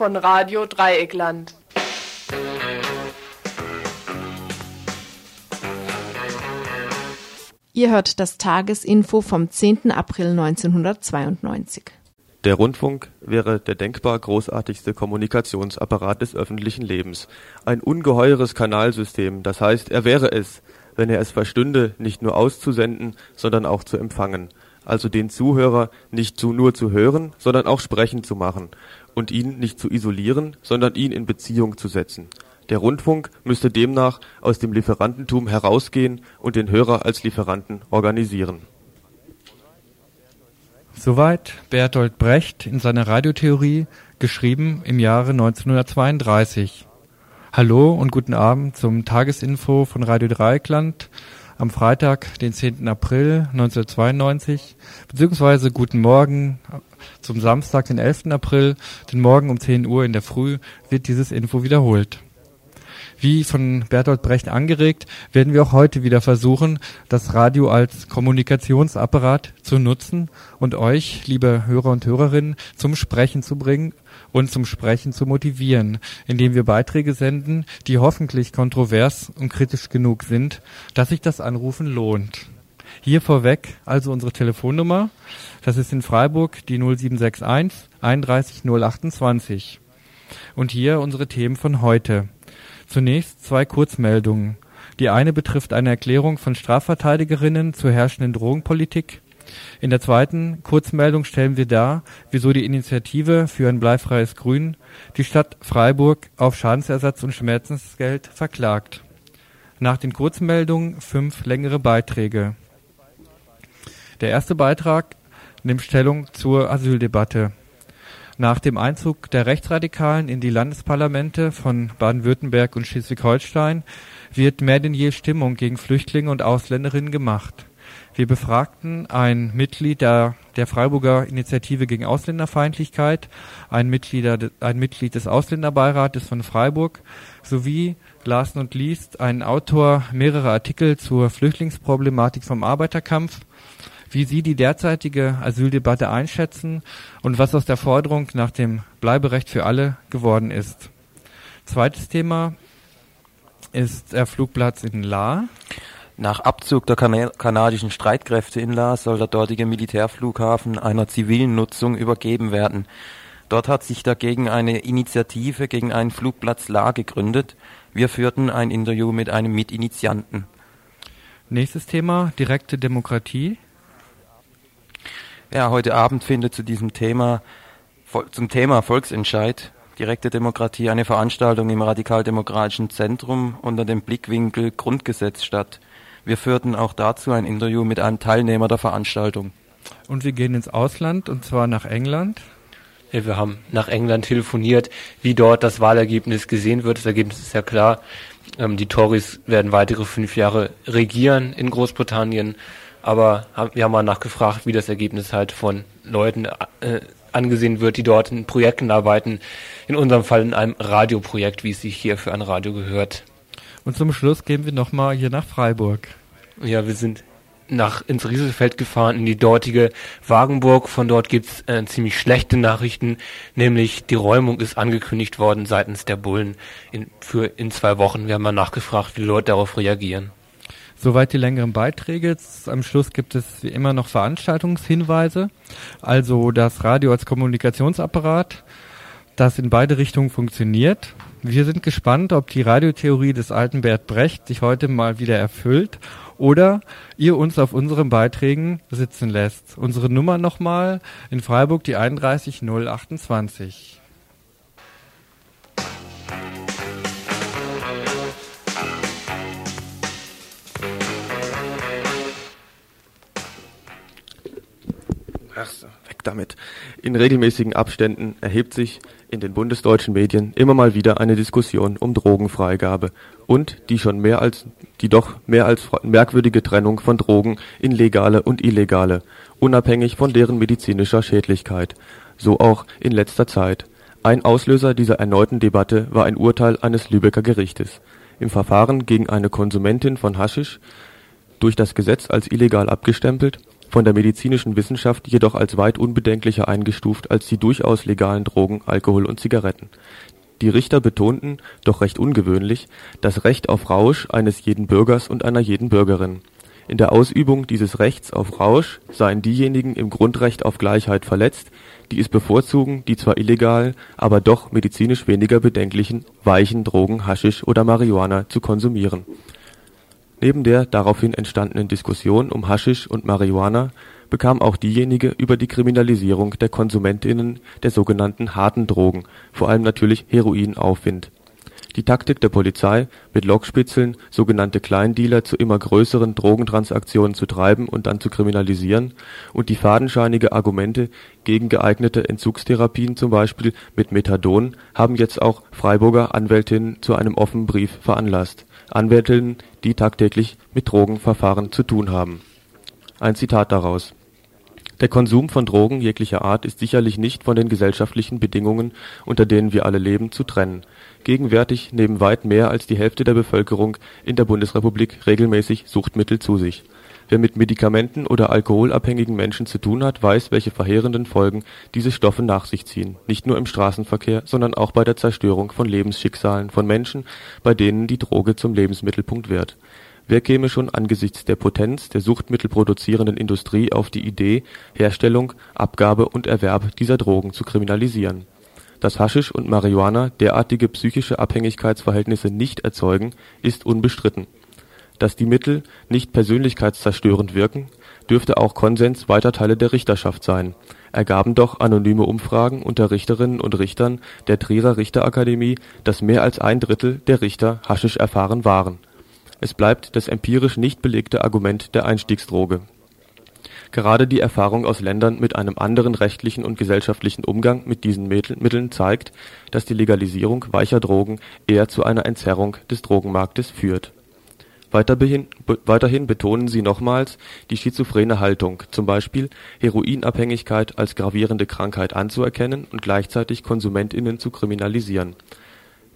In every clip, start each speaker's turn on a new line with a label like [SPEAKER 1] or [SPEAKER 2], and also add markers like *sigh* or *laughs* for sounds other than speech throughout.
[SPEAKER 1] Von Radio Dreieckland.
[SPEAKER 2] Ihr hört das Tagesinfo vom 10. April 1992.
[SPEAKER 3] Der Rundfunk wäre der denkbar großartigste Kommunikationsapparat des öffentlichen Lebens. Ein ungeheures Kanalsystem, das heißt, er wäre es, wenn er es verstünde, nicht nur auszusenden, sondern auch zu empfangen. Also den Zuhörer nicht zu, nur zu hören, sondern auch sprechen zu machen und ihn nicht zu isolieren, sondern ihn in Beziehung zu setzen. Der Rundfunk müsste demnach aus dem Lieferantentum herausgehen und den Hörer als Lieferanten organisieren.
[SPEAKER 4] Soweit Bertolt Brecht in seiner Radiotheorie, geschrieben im Jahre 1932. Hallo und guten Abend zum Tagesinfo von Radio Dreieckland am Freitag, den 10. April 1992, beziehungsweise guten Morgen zum Samstag, den 11. April, denn morgen um 10 Uhr in der Früh wird dieses Info wiederholt. Wie von Bertolt Brecht angeregt, werden wir auch heute wieder versuchen, das Radio als Kommunikationsapparat zu nutzen und euch, liebe Hörer und Hörerinnen, zum Sprechen zu bringen und zum Sprechen zu motivieren, indem wir Beiträge senden, die hoffentlich kontrovers und kritisch genug sind, dass sich das Anrufen lohnt. Hier vorweg also unsere Telefonnummer. Das ist in Freiburg die 0761 31 028. Und hier unsere Themen von heute. Zunächst zwei Kurzmeldungen. Die eine betrifft eine Erklärung von Strafverteidigerinnen zur herrschenden Drogenpolitik. In der zweiten Kurzmeldung stellen wir dar, wieso die Initiative für ein bleifreies Grün die Stadt Freiburg auf Schadensersatz und Schmerzensgeld verklagt. Nach den Kurzmeldungen fünf längere Beiträge. Der erste Beitrag nimmt Stellung zur Asyldebatte. Nach dem Einzug der Rechtsradikalen in die Landesparlamente von Baden-Württemberg und Schleswig-Holstein wird mehr denn je Stimmung gegen Flüchtlinge und Ausländerinnen gemacht. Wir befragten ein Mitglied der, der Freiburger Initiative gegen Ausländerfeindlichkeit, ein Mitglied, ein Mitglied des Ausländerbeirates von Freiburg sowie lasen und liest einen Autor mehrerer Artikel zur Flüchtlingsproblematik vom Arbeiterkampf wie Sie die derzeitige Asyldebatte einschätzen und was aus der Forderung nach dem Bleiberecht für alle geworden ist. Zweites Thema ist der Flugplatz in La.
[SPEAKER 5] Nach Abzug der kan kanadischen Streitkräfte in La soll der dortige Militärflughafen einer zivilen Nutzung übergeben werden. Dort hat sich dagegen eine Initiative gegen einen Flugplatz La gegründet. Wir führten ein Interview mit einem Mitinitianten.
[SPEAKER 4] Nächstes Thema, direkte Demokratie.
[SPEAKER 5] Ja, heute Abend findet zu diesem Thema, zum Thema Volksentscheid, direkte Demokratie, eine Veranstaltung im Radikaldemokratischen Zentrum unter dem Blickwinkel Grundgesetz statt. Wir führten auch dazu ein Interview mit einem Teilnehmer der Veranstaltung.
[SPEAKER 4] Und wir gehen ins Ausland, und zwar nach England.
[SPEAKER 6] Ja, wir haben nach England telefoniert, wie dort das Wahlergebnis gesehen wird. Das Ergebnis ist ja klar. Ähm, die Tories werden weitere fünf Jahre regieren in Großbritannien aber wir haben mal nachgefragt, wie das Ergebnis halt von Leuten äh, angesehen wird, die dort in Projekten arbeiten. In unserem Fall in einem Radioprojekt, wie es sich hier für ein Radio gehört.
[SPEAKER 4] Und zum Schluss gehen wir nochmal hier nach Freiburg.
[SPEAKER 6] Ja, wir sind nach ins Rieselfeld gefahren, in die dortige Wagenburg. Von dort gibt's äh, ziemlich schlechte Nachrichten, nämlich die Räumung ist angekündigt worden seitens der Bullen in, für in zwei Wochen. Wir haben mal nachgefragt, wie die Leute darauf reagieren.
[SPEAKER 4] Soweit die längeren Beiträge. Am Schluss gibt es wie immer noch Veranstaltungshinweise. Also das Radio als Kommunikationsapparat, das in beide Richtungen funktioniert. Wir sind gespannt, ob die Radiotheorie des alten Bert Brecht sich heute mal wieder erfüllt oder ihr uns auf unseren Beiträgen sitzen lässt. Unsere Nummer nochmal in Freiburg die 31028.
[SPEAKER 3] weg damit. In regelmäßigen Abständen erhebt sich in den bundesdeutschen Medien immer mal wieder eine Diskussion um Drogenfreigabe und die schon mehr als die doch mehr als merkwürdige Trennung von Drogen in legale und illegale, unabhängig von deren medizinischer Schädlichkeit. So auch in letzter Zeit. Ein Auslöser dieser erneuten Debatte war ein Urteil eines Lübecker Gerichtes. Im Verfahren gegen eine Konsumentin von Haschisch, durch das Gesetz als illegal abgestempelt, von der medizinischen Wissenschaft jedoch als weit unbedenklicher eingestuft als die durchaus legalen Drogen Alkohol und Zigaretten. Die Richter betonten, doch recht ungewöhnlich, das Recht auf Rausch eines jeden Bürgers und einer jeden Bürgerin. In der Ausübung dieses Rechts auf Rausch seien diejenigen im Grundrecht auf Gleichheit verletzt, die es bevorzugen, die zwar illegalen, aber doch medizinisch weniger bedenklichen „ weichen “Drogen Haschisch oder Marihuana zu konsumieren. Neben der daraufhin entstandenen Diskussion um Haschisch und Marihuana bekam auch diejenige über die Kriminalisierung der KonsumentInnen der sogenannten „ harten Drogen “, vor allem natürlich Heroin, Aufwind. Die Taktik der Polizei, mit Lockspitzeln sogenannte Kleindealer zu immer größeren Drogentransaktionen zu treiben und dann zu kriminalisieren, und die fadenscheinige Argumente gegen geeignete Entzugstherapien zum Beispiel mit Methadon haben jetzt auch Freiburger Anwältinnen zu einem offenen Brief veranlasst Anwältinnen, die tagtäglich mit Drogenverfahren zu tun haben. Ein Zitat daraus Der Konsum von Drogen jeglicher Art ist sicherlich nicht von den gesellschaftlichen Bedingungen, unter denen wir alle leben, zu trennen. Gegenwärtig nehmen weit mehr als die Hälfte der Bevölkerung in der Bundesrepublik regelmäßig Suchtmittel zu sich Wer mit medikamenten oder alkoholabhängigen Menschen zu tun hat, weiß, welche verheerenden Folgen diese Stoffe nach sich ziehen, nicht nur im Straßenverkehr, sondern auch bei der Zerstörung von Lebensschicksalen von Menschen, bei denen die Droge zum Lebensmittelpunkt wird. Wer käme schon angesichts der Potenz der suchtmittelproduzierenden Industrie auf die Idee, Herstellung, Abgabe und Erwerb dieser Drogen zu kriminalisieren? Dass Haschisch und Marihuana derartige psychische Abhängigkeitsverhältnisse nicht erzeugen, ist unbestritten dass die Mittel nicht persönlichkeitszerstörend wirken, dürfte auch Konsens weiter Teile der Richterschaft sein, ergaben doch anonyme Umfragen unter Richterinnen und Richtern der Trierer Richterakademie, dass mehr als ein Drittel der Richter Haschisch erfahren waren. Es bleibt das empirisch nicht belegte Argument der Einstiegsdroge. Gerade die Erfahrung aus Ländern mit einem anderen rechtlichen und gesellschaftlichen Umgang mit diesen Mitteln zeigt, dass die Legalisierung weicher Drogen eher zu einer Entzerrung des Drogenmarktes führt Weiterhin betonen sie nochmals die schizophrene Haltung, zum Beispiel Heroinabhängigkeit als gravierende Krankheit anzuerkennen und gleichzeitig KonsumentInnen zu kriminalisieren.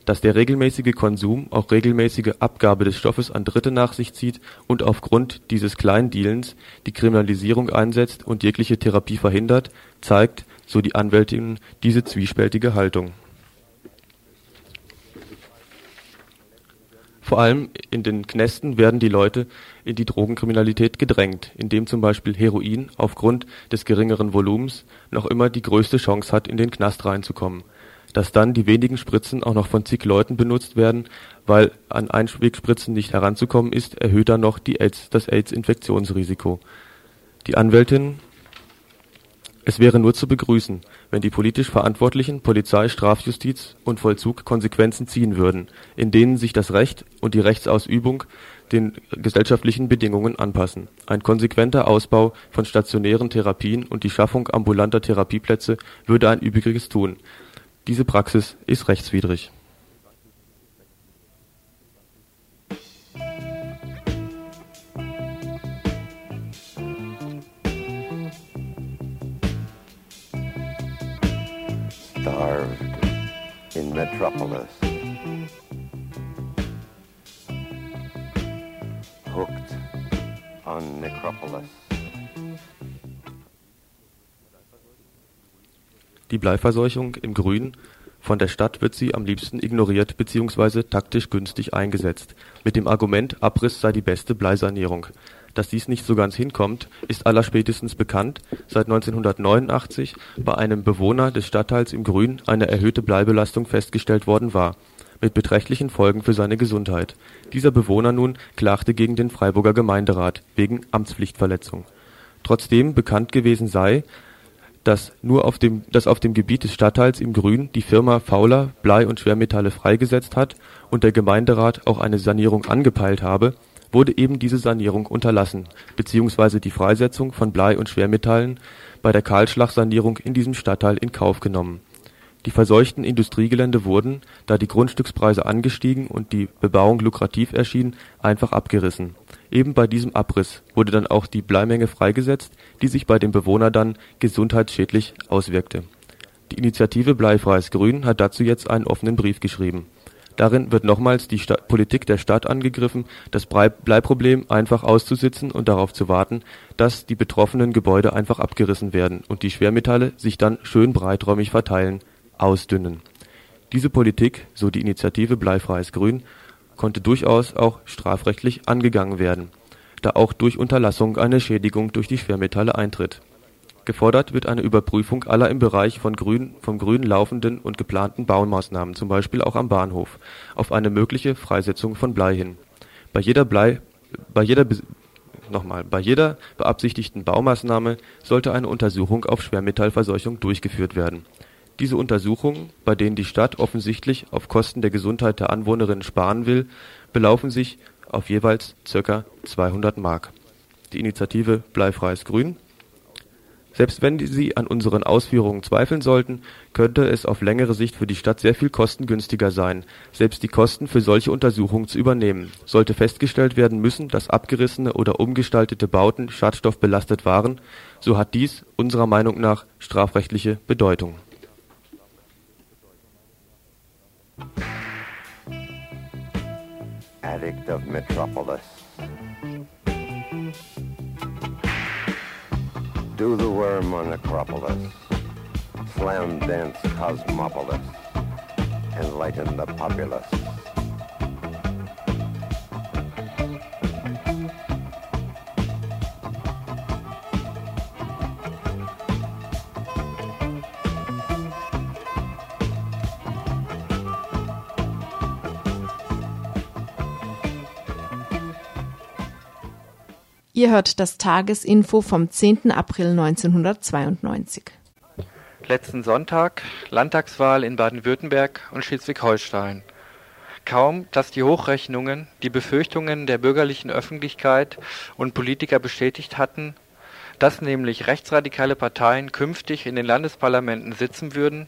[SPEAKER 3] Dass der regelmäßige Konsum auch regelmäßige Abgabe des Stoffes an Dritte nach sich zieht und aufgrund dieses Kleindealens die Kriminalisierung einsetzt und jegliche Therapie verhindert, zeigt, so die Anwältinnen, diese zwiespältige Haltung Vor allem in den Knästen werden die Leute in die Drogenkriminalität gedrängt, indem zum Beispiel Heroin aufgrund des geringeren Volumens noch immer die größte Chance hat, in den Knast reinzukommen. Dass dann die wenigen Spritzen auch noch von zig Leuten benutzt werden, weil an Einwegspritzen nicht heranzukommen ist, erhöht dann noch die AIDS, das AIDS-Infektionsrisiko. Die Anwältin es wäre nur zu begrüßen, wenn die politisch Verantwortlichen Polizei, Strafjustiz und Vollzug Konsequenzen ziehen würden, in denen sich das Recht und die Rechtsausübung den gesellschaftlichen Bedingungen anpassen. Ein konsequenter Ausbau von stationären Therapien und die Schaffung ambulanter Therapieplätze würde ein Übriges tun. Diese Praxis ist rechtswidrig Metropolis. Hooked on Necropolis. Die Bleiverseuchung im Grün von der Stadt wird sie am liebsten ignoriert bzw. taktisch günstig eingesetzt, mit dem Argument, Abriss sei die beste Bleisanierung dass dies nicht so ganz hinkommt, ist allerspätestens bekannt, seit 1989 bei einem Bewohner des Stadtteils im Grün eine erhöhte Bleibelastung festgestellt worden war, mit beträchtlichen Folgen für seine Gesundheit. Dieser Bewohner nun klagte gegen den Freiburger Gemeinderat wegen Amtspflichtverletzung. Trotzdem bekannt gewesen sei, dass nur auf dem, dass auf dem Gebiet des Stadtteils im Grün die Firma Fauler Blei und Schwermetalle freigesetzt hat und der Gemeinderat auch eine Sanierung angepeilt habe wurde eben diese Sanierung unterlassen bzw. die Freisetzung von Blei und Schwermetallen bei der Kahlschlagsanierung in diesem Stadtteil in Kauf genommen. Die verseuchten Industriegelände wurden, da die Grundstückspreise angestiegen und die Bebauung lukrativ erschien, einfach abgerissen. Eben bei diesem Abriss wurde dann auch die Bleimenge freigesetzt, die sich bei dem Bewohner dann gesundheitsschädlich auswirkte. Die Initiative Bleifreies Grün hat dazu jetzt einen offenen Brief geschrieben Darin wird nochmals die Politik der Stadt angegriffen, das Bleiproblem einfach auszusitzen und darauf zu warten, dass die betroffenen Gebäude einfach abgerissen werden und die Schwermetalle sich dann schön breiträumig verteilen, ausdünnen. Diese Politik, so die Initiative Bleifreies Grün, konnte durchaus auch strafrechtlich angegangen werden, da auch durch Unterlassung eine Schädigung durch die Schwermetalle eintritt Gefordert wird eine Überprüfung aller im Bereich von Grün vom Grün laufenden und geplanten Baumaßnahmen zum Beispiel auch am Bahnhof auf eine mögliche Freisetzung von Blei hin. Bei jeder Blei bei jeder nochmal, bei jeder beabsichtigten Baumaßnahme sollte eine Untersuchung auf Schwermetallverseuchung durchgeführt werden. Diese Untersuchungen, bei denen die Stadt offensichtlich auf Kosten der Gesundheit der Anwohnerinnen sparen will, belaufen sich auf jeweils ca. 200 Mark. Die Initiative Bleifreies Grün selbst wenn Sie an unseren Ausführungen zweifeln sollten, könnte es auf längere Sicht für die Stadt sehr viel kostengünstiger sein, selbst die Kosten für solche Untersuchungen zu übernehmen, sollte festgestellt werden müssen, dass abgerissene oder umgestaltete Bauten schadstoffbelastet waren, so hat dies unserer Meinung nach strafrechtliche Bedeutung. Addict of Metropolis Do the worm on Acropolis, slam dance cosmopolis, enlighten the populace.
[SPEAKER 2] Ihr hört das Tagesinfo vom 10. April 1992.
[SPEAKER 4] Letzten Sonntag Landtagswahl in Baden-Württemberg und Schleswig-Holstein. Kaum, dass die Hochrechnungen die Befürchtungen der bürgerlichen Öffentlichkeit und Politiker bestätigt hatten, dass nämlich rechtsradikale Parteien künftig in den Landesparlamenten sitzen würden,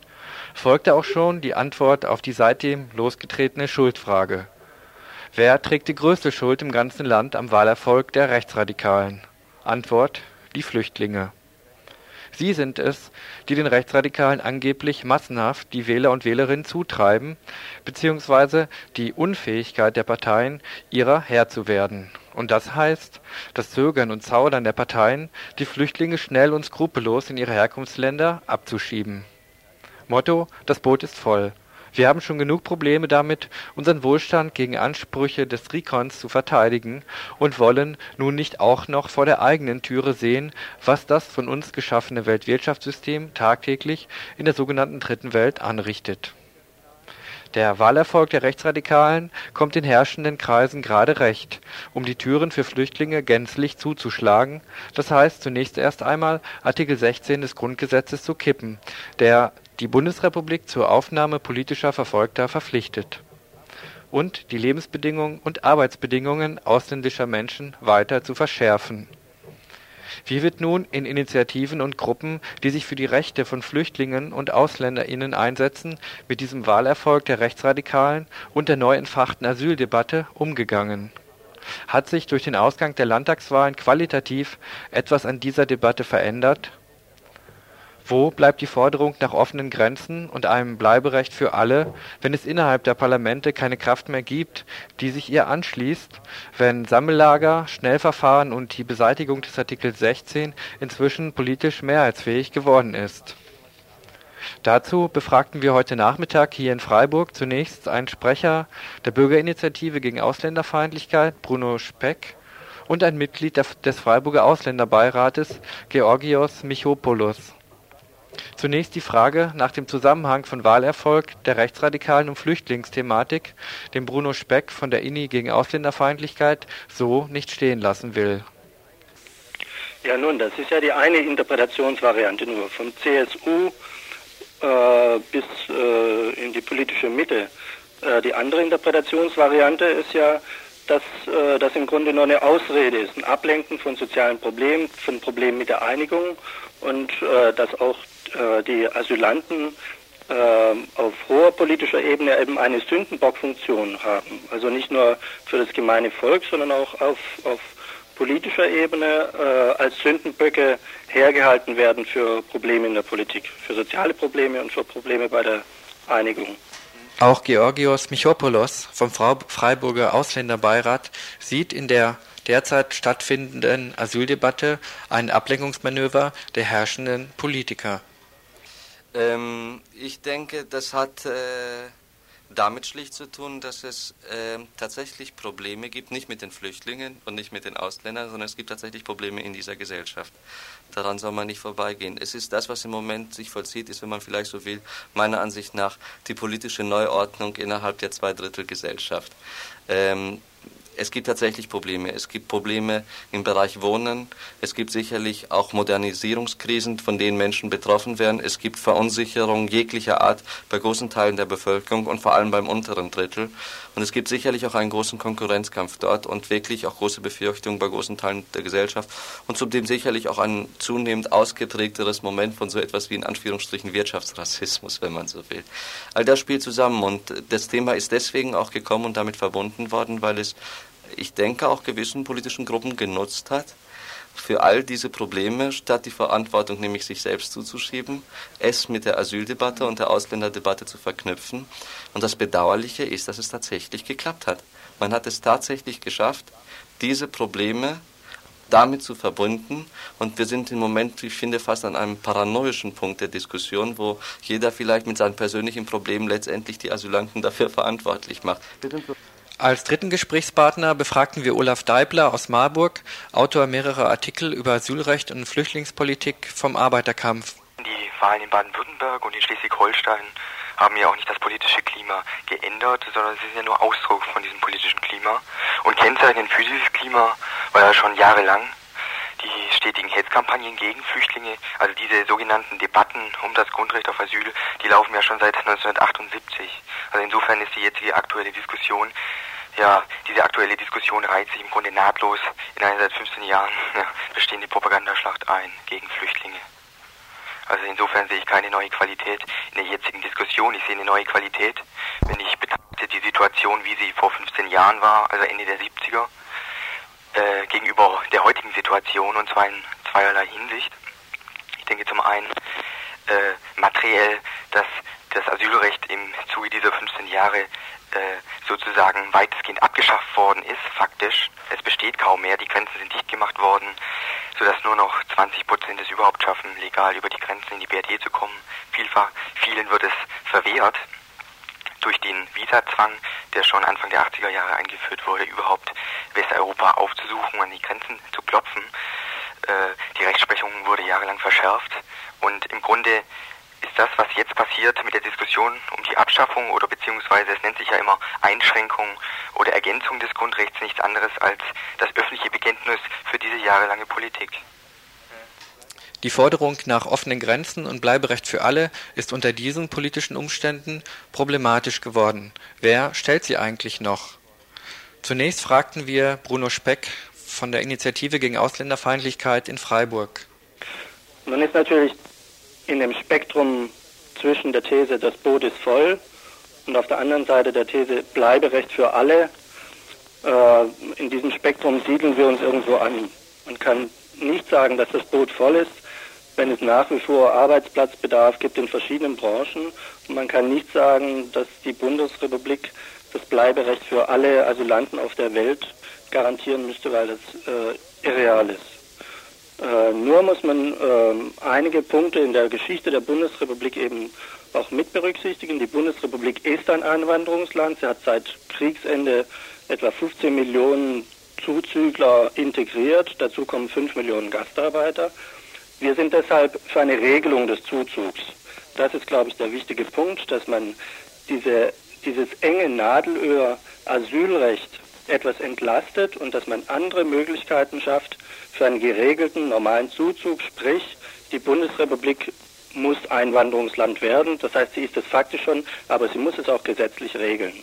[SPEAKER 4] folgte auch schon die Antwort auf die seitdem losgetretene Schuldfrage. Wer trägt die größte Schuld im ganzen Land am Wahlerfolg der Rechtsradikalen? Antwort: Die Flüchtlinge. Sie sind es, die den Rechtsradikalen angeblich massenhaft die Wähler und Wählerinnen zutreiben, beziehungsweise die Unfähigkeit der Parteien, ihrer Herr zu werden. Und das heißt, das Zögern und Zaudern der Parteien, die Flüchtlinge schnell und skrupellos in ihre Herkunftsländer abzuschieben. Motto: Das Boot ist voll. Wir haben schon genug Probleme damit, unseren Wohlstand gegen Ansprüche des Rikons zu verteidigen und wollen nun nicht auch noch vor der eigenen Türe sehen, was das von uns geschaffene Weltwirtschaftssystem tagtäglich in der sogenannten Dritten Welt anrichtet. Der Wahlerfolg der Rechtsradikalen kommt den herrschenden Kreisen gerade recht, um die Türen für Flüchtlinge gänzlich zuzuschlagen, das heißt zunächst erst einmal Artikel 16 des Grundgesetzes zu kippen, der die Bundesrepublik zur Aufnahme politischer Verfolgter verpflichtet und die Lebensbedingungen und Arbeitsbedingungen ausländischer Menschen weiter zu verschärfen. Wie wird nun in Initiativen und Gruppen, die sich für die Rechte von Flüchtlingen und AusländerInnen einsetzen, mit diesem Wahlerfolg der Rechtsradikalen und der neu entfachten Asyldebatte umgegangen? Hat sich durch den Ausgang der Landtagswahlen qualitativ etwas an dieser Debatte verändert wo bleibt die Forderung nach offenen Grenzen und einem Bleiberecht für alle, wenn es innerhalb der Parlamente keine Kraft mehr gibt, die sich ihr anschließt, wenn Sammellager, Schnellverfahren und die Beseitigung des Artikels 16 inzwischen politisch mehrheitsfähig geworden ist? Dazu befragten wir heute Nachmittag hier in Freiburg zunächst einen Sprecher der Bürgerinitiative gegen Ausländerfeindlichkeit, Bruno Speck, und ein Mitglied des Freiburger Ausländerbeirates, Georgios Michopoulos. Zunächst die Frage nach dem Zusammenhang von Wahlerfolg der Rechtsradikalen und Flüchtlingsthematik, den Bruno Speck von der INI gegen Ausländerfeindlichkeit so nicht stehen lassen will.
[SPEAKER 7] Ja, nun, das ist ja die eine Interpretationsvariante nur, vom CSU äh, bis äh, in die politische Mitte. Äh, die andere Interpretationsvariante ist ja, dass äh, das im Grunde nur eine Ausrede ist, ein Ablenken von sozialen Problemen, von Problemen mit der Einigung und äh, dass auch äh, die Asylanten äh, auf hoher politischer Ebene eben eine Sündenbockfunktion haben. Also nicht nur für das gemeine Volk, sondern auch auf, auf politischer Ebene äh, als Sündenböcke hergehalten werden für Probleme in der Politik, für soziale Probleme und für Probleme bei der Einigung.
[SPEAKER 8] Auch Georgios Michopoulos vom Freiburger Ausländerbeirat sieht in der derzeit stattfindenden Asyldebatte ein Ablenkungsmanöver der herrschenden Politiker.
[SPEAKER 9] Ähm, ich denke, das hat äh, damit schlicht zu tun, dass es äh, tatsächlich Probleme gibt, nicht mit den Flüchtlingen und nicht mit den Ausländern, sondern es gibt tatsächlich Probleme in dieser Gesellschaft. Daran soll man nicht vorbeigehen. Es ist das, was im Moment sich vollzieht, ist, wenn man vielleicht so will, meiner Ansicht nach die politische Neuordnung innerhalb der Zweidrittelgesellschaft. Ähm, es gibt tatsächlich Probleme. Es gibt Probleme im Bereich Wohnen. Es gibt sicherlich auch Modernisierungskrisen, von denen Menschen betroffen werden. Es gibt Verunsicherung jeglicher Art bei großen Teilen der Bevölkerung und vor allem beim unteren Drittel. Und es gibt sicherlich auch einen großen Konkurrenzkampf dort und wirklich auch große Befürchtungen bei großen Teilen der Gesellschaft und zudem sicherlich auch ein zunehmend ausgeprägteres Moment von so etwas wie in Anführungsstrichen Wirtschaftsrassismus, wenn man so will. All das spielt zusammen und das Thema ist deswegen auch gekommen und damit verbunden worden, weil es, ich denke, auch gewissen politischen Gruppen genutzt hat, für all diese Probleme, statt die Verantwortung nämlich sich selbst zuzuschieben, es mit der Asyldebatte und der Ausländerdebatte zu verknüpfen. Und das Bedauerliche ist, dass es tatsächlich geklappt hat. Man hat es tatsächlich geschafft, diese Probleme damit zu verbinden. Und wir sind im Moment, ich finde, fast an einem paranoischen Punkt der Diskussion, wo jeder vielleicht mit seinen persönlichen Problemen letztendlich die Asylanten dafür verantwortlich macht.
[SPEAKER 8] Als dritten Gesprächspartner befragten wir Olaf Deibler aus Marburg, Autor mehrerer Artikel über Asylrecht und Flüchtlingspolitik vom Arbeiterkampf.
[SPEAKER 10] Die Wahlen in Baden-Württemberg und in Schleswig-Holstein haben ja auch nicht das politische Klima geändert, sondern sie sind ja nur Ausdruck von diesem politischen Klima. Und kennzeichnen dieses Klima war ja schon jahrelang die stetigen Hetzkampagnen gegen Flüchtlinge, also diese sogenannten Debatten um das Grundrecht auf Asyl, die laufen ja schon seit *laughs* 1978. Also insofern ist die jetzige aktuelle Diskussion ja, diese aktuelle Diskussion reiht sich im Grunde nahtlos in eine seit 15 Jahren ja, bestehende Propagandaschlacht ein gegen Flüchtlinge. Also insofern sehe ich keine neue Qualität in der jetzigen Diskussion. Ich sehe eine neue Qualität, wenn ich betrachte die Situation, wie sie vor 15 Jahren war, also Ende der 70er, äh, gegenüber der heutigen Situation und zwar in zweierlei Hinsicht. Ich denke zum einen äh, materiell, dass das Asylrecht im Zuge dieser 15 Jahre sozusagen weitestgehend abgeschafft worden ist, faktisch. Es besteht kaum mehr, die Grenzen sind dicht gemacht worden, sodass nur noch 20 Prozent es überhaupt schaffen, legal über die Grenzen in die BRD zu kommen. Vielfach, vielen wird es verwehrt durch den Visazwang, der schon Anfang der 80er Jahre eingeführt wurde, überhaupt Westeuropa aufzusuchen, an die Grenzen zu klopfen. Äh, die Rechtsprechung wurde jahrelang verschärft und im Grunde ist das, was jetzt passiert mit der Diskussion um die Abschaffung oder beziehungsweise es nennt sich ja immer Einschränkung oder Ergänzung des Grundrechts nichts anderes als das öffentliche Bekenntnis für diese jahrelange Politik.
[SPEAKER 8] Die Forderung nach offenen Grenzen und Bleiberecht für alle ist unter diesen politischen Umständen problematisch geworden. Wer stellt sie eigentlich noch? Zunächst fragten wir Bruno Speck von der Initiative gegen Ausländerfeindlichkeit in Freiburg.
[SPEAKER 7] Nun ist natürlich in dem Spektrum zwischen der These, das Boot ist voll und auf der anderen Seite der These Bleiberecht für alle, äh, in diesem Spektrum siedeln wir uns irgendwo an. Man kann nicht sagen, dass das Boot voll ist, wenn es nach wie vor Arbeitsplatzbedarf gibt in verschiedenen Branchen. Und man kann nicht sagen, dass die Bundesrepublik das Bleiberecht für alle Asylanten auf der Welt garantieren müsste, weil das äh, irreal ist. Äh, nur muss man äh, einige Punkte in der Geschichte der Bundesrepublik eben auch mit berücksichtigen. Die Bundesrepublik ist ein Einwanderungsland. Sie hat seit Kriegsende etwa 15 Millionen Zuzügler integriert. Dazu kommen 5 Millionen Gastarbeiter. Wir sind deshalb für eine Regelung des Zuzugs. Das ist, glaube ich, der wichtige Punkt, dass man diese, dieses enge Nadelöhr Asylrecht etwas entlastet und dass man andere Möglichkeiten schafft für einen geregelten, normalen Zuzug. Sprich, die Bundesrepublik muss Einwanderungsland werden. Das heißt, sie ist es faktisch schon, aber sie muss es auch gesetzlich regeln.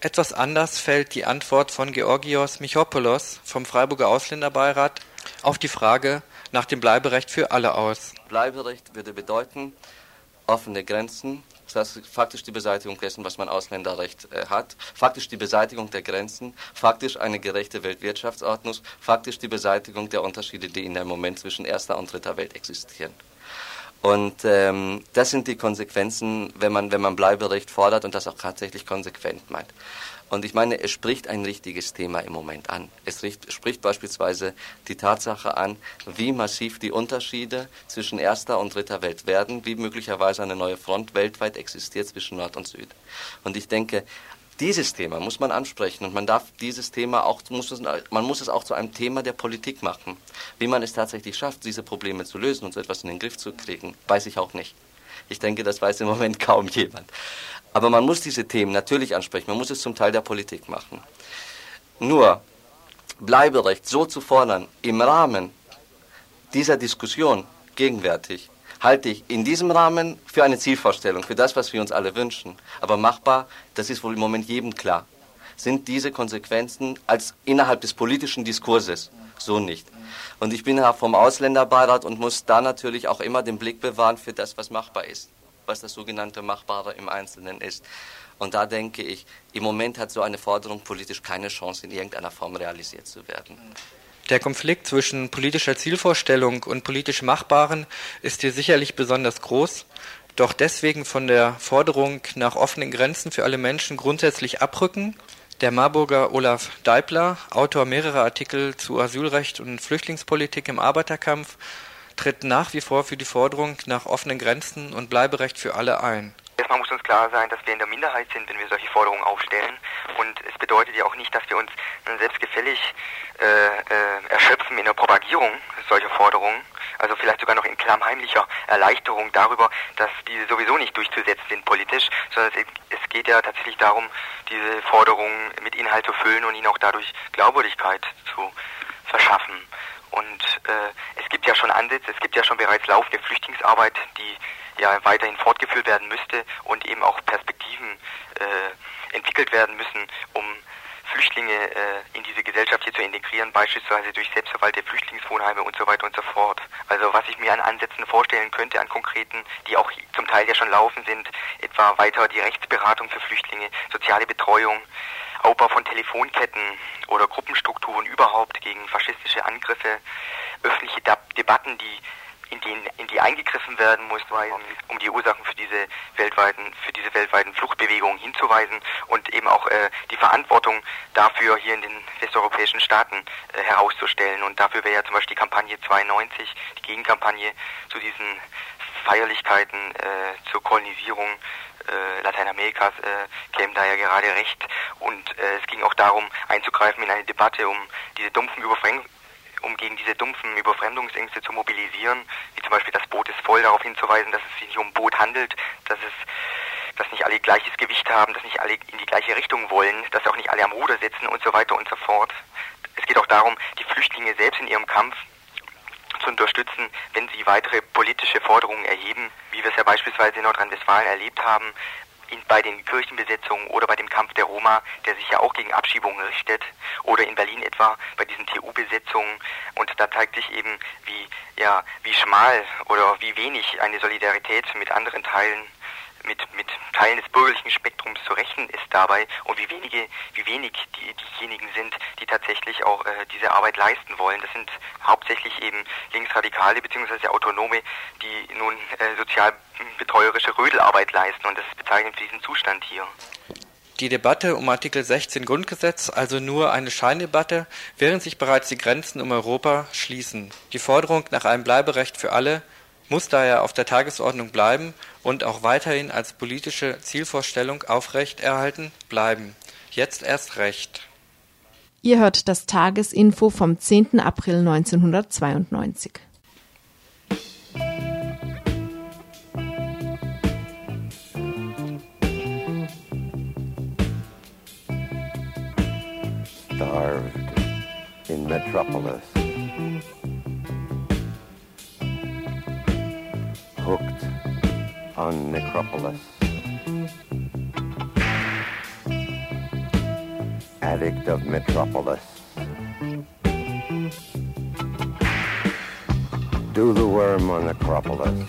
[SPEAKER 8] Etwas anders fällt die Antwort von Georgios Michopoulos vom Freiburger Ausländerbeirat auf die Frage nach dem Bleiberecht für alle aus.
[SPEAKER 9] Bleiberecht würde bedeuten offene Grenzen, das heißt faktisch die Beseitigung dessen, was man Ausländerrecht äh, hat, faktisch die Beseitigung der Grenzen, faktisch eine gerechte Weltwirtschaftsordnung, faktisch die Beseitigung der Unterschiede, die in dem Moment zwischen erster und dritter Welt existieren. Und ähm, das sind die Konsequenzen, wenn man, wenn man Bleiberecht fordert und das auch tatsächlich konsequent meint. Und ich meine, es spricht ein richtiges Thema im Moment an. Es spricht beispielsweise die Tatsache an, wie massiv die Unterschiede zwischen erster und dritter Welt werden, wie möglicherweise eine neue Front weltweit existiert zwischen Nord und Süd. Und ich denke, dieses Thema muss man ansprechen und man darf dieses Thema auch, muss es, man muss es auch zu einem Thema der Politik machen. Wie man es tatsächlich schafft, diese Probleme zu lösen und so etwas in den Griff zu kriegen, weiß ich auch nicht. Ich denke, das weiß im Moment kaum jemand. Aber man muss diese Themen natürlich ansprechen, man muss es zum Teil der Politik machen. Nur Bleiberecht so zu fordern im Rahmen dieser Diskussion gegenwärtig, halte ich in diesem Rahmen für eine Zielvorstellung, für das, was wir uns alle wünschen. Aber machbar, das ist wohl im Moment jedem klar, sind diese Konsequenzen als innerhalb des politischen Diskurses so nicht. Und ich bin ja vom Ausländerbeirat und muss da natürlich auch immer den Blick bewahren für das, was machbar ist, was das sogenannte Machbare im Einzelnen ist. Und da denke ich, im Moment hat so eine Forderung politisch keine Chance, in irgendeiner Form realisiert zu werden.
[SPEAKER 8] Der Konflikt zwischen politischer Zielvorstellung und politisch Machbaren ist hier sicherlich besonders groß, doch deswegen von der Forderung nach offenen Grenzen für alle Menschen grundsätzlich abrücken. Der Marburger Olaf Deibler, Autor mehrerer Artikel zu Asylrecht und Flüchtlingspolitik im Arbeiterkampf, tritt nach wie vor für die Forderung nach offenen Grenzen und Bleiberecht für alle ein.
[SPEAKER 10] Erstmal muss uns klar sein, dass wir in der Minderheit sind, wenn wir solche Forderungen aufstellen. Und es bedeutet ja auch nicht, dass wir uns selbstgefällig äh, äh, erschöpfen in der Propagierung solcher Forderungen. Also vielleicht sogar noch in klammheimlicher Erleichterung darüber, dass diese sowieso nicht durchzusetzen sind politisch, sondern es, es geht ja tatsächlich darum, diese Forderungen mit Inhalt zu füllen und ihnen auch dadurch Glaubwürdigkeit zu verschaffen. Und äh, es gibt ja schon Ansätze, es gibt ja schon bereits laufende Flüchtlingsarbeit, die ja weiterhin fortgeführt werden müsste und eben auch Perspektiven äh, entwickelt werden müssen, um Flüchtlinge äh, in diese Gesellschaft hier zu integrieren, beispielsweise durch selbstverwaltete Flüchtlingswohnheime und so weiter und so fort. Also was ich mir an Ansätzen vorstellen könnte, an konkreten, die auch zum Teil ja schon laufen sind, etwa weiter die Rechtsberatung für Flüchtlinge, soziale Betreuung, Aufbau von Telefonketten oder Gruppenstrukturen überhaupt gegen faschistische Angriffe, öffentliche Debatten, die in die, in die eingegriffen werden muss, um die Ursachen für diese weltweiten, für diese weltweiten Fluchtbewegungen hinzuweisen und eben auch äh, die Verantwortung dafür hier in den westeuropäischen Staaten äh, herauszustellen. Und dafür wäre ja zum Beispiel die Kampagne 92, die Gegenkampagne zu diesen Feierlichkeiten äh, zur Kolonisierung äh, Lateinamerikas äh, käme da ja gerade recht. Und äh, es ging auch darum, einzugreifen in eine Debatte, um diese dumpfen Überfremdungen um gegen diese dumpfen Überfremdungsängste zu mobilisieren, wie zum Beispiel das Boot ist voll, darauf hinzuweisen, dass es sich nicht um ein Boot handelt, dass es dass nicht alle gleiches Gewicht haben, dass nicht alle in die gleiche Richtung wollen, dass auch nicht alle am Ruder sitzen und so weiter und so fort. Es geht auch darum, die Flüchtlinge selbst in ihrem Kampf zu unterstützen, wenn sie weitere politische Forderungen erheben, wie wir es ja beispielsweise in Nordrhein-Westfalen erlebt haben, in, bei den Kirchenbesetzungen oder bei dem Kampf der Roma, der sich ja auch gegen Abschiebungen richtet, oder in Berlin etwa bei diesen TU-Besetzungen. Und da zeigt sich eben, wie, ja, wie schmal oder wie wenig eine Solidarität mit anderen Teilen mit, mit Teilen des bürgerlichen Spektrums zu rechnen ist dabei und wie wenige, wie wenig die, diejenigen sind, die tatsächlich auch äh, diese Arbeit leisten wollen. Das sind hauptsächlich eben Linksradikale bzw. Autonome, die nun äh, sozialbetreuerische Rödelarbeit leisten und das ist bezeichnend für diesen Zustand hier.
[SPEAKER 8] Die Debatte um Artikel 16 Grundgesetz, also nur eine Scheindebatte, während sich bereits die Grenzen um Europa schließen. Die Forderung nach einem Bleiberecht für alle muss daher auf der Tagesordnung bleiben und auch weiterhin als politische Zielvorstellung aufrechterhalten bleiben. Jetzt erst recht.
[SPEAKER 2] Ihr hört das Tagesinfo vom 10. April 1992.
[SPEAKER 11] Starved in Metropolis. Hooked on Necropolis. Addict of Metropolis. Do the worm on Acropolis.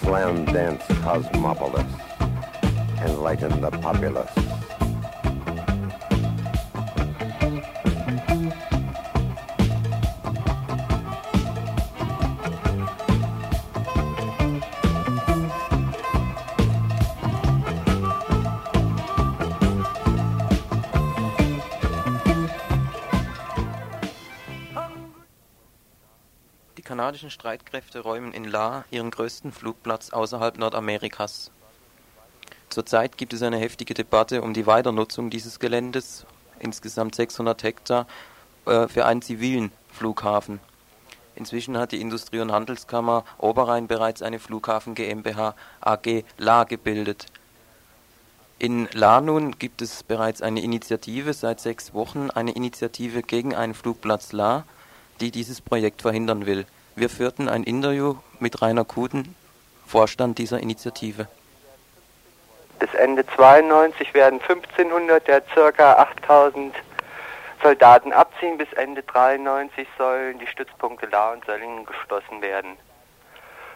[SPEAKER 11] Slam dance Cosmopolis. Enlighten the populace.
[SPEAKER 5] Kanadischen Streitkräfte räumen in La ihren größten Flugplatz außerhalb Nordamerikas. Zurzeit gibt es eine heftige Debatte um die Weiternutzung dieses Geländes, insgesamt 600 Hektar, äh, für einen zivilen Flughafen. Inzwischen hat die Industrie- und Handelskammer Oberrhein bereits eine Flughafen GmbH AG La gebildet. In La nun gibt es bereits eine Initiative, seit sechs Wochen eine Initiative gegen einen Flugplatz La, die dieses Projekt verhindern will. Wir führten ein Interview mit Rainer Kuten, Vorstand dieser Initiative.
[SPEAKER 12] Bis Ende 92 werden 1500 der ca. 8000 Soldaten abziehen. Bis Ende 93 sollen die Stützpunkte La und Söllingen geschlossen werden.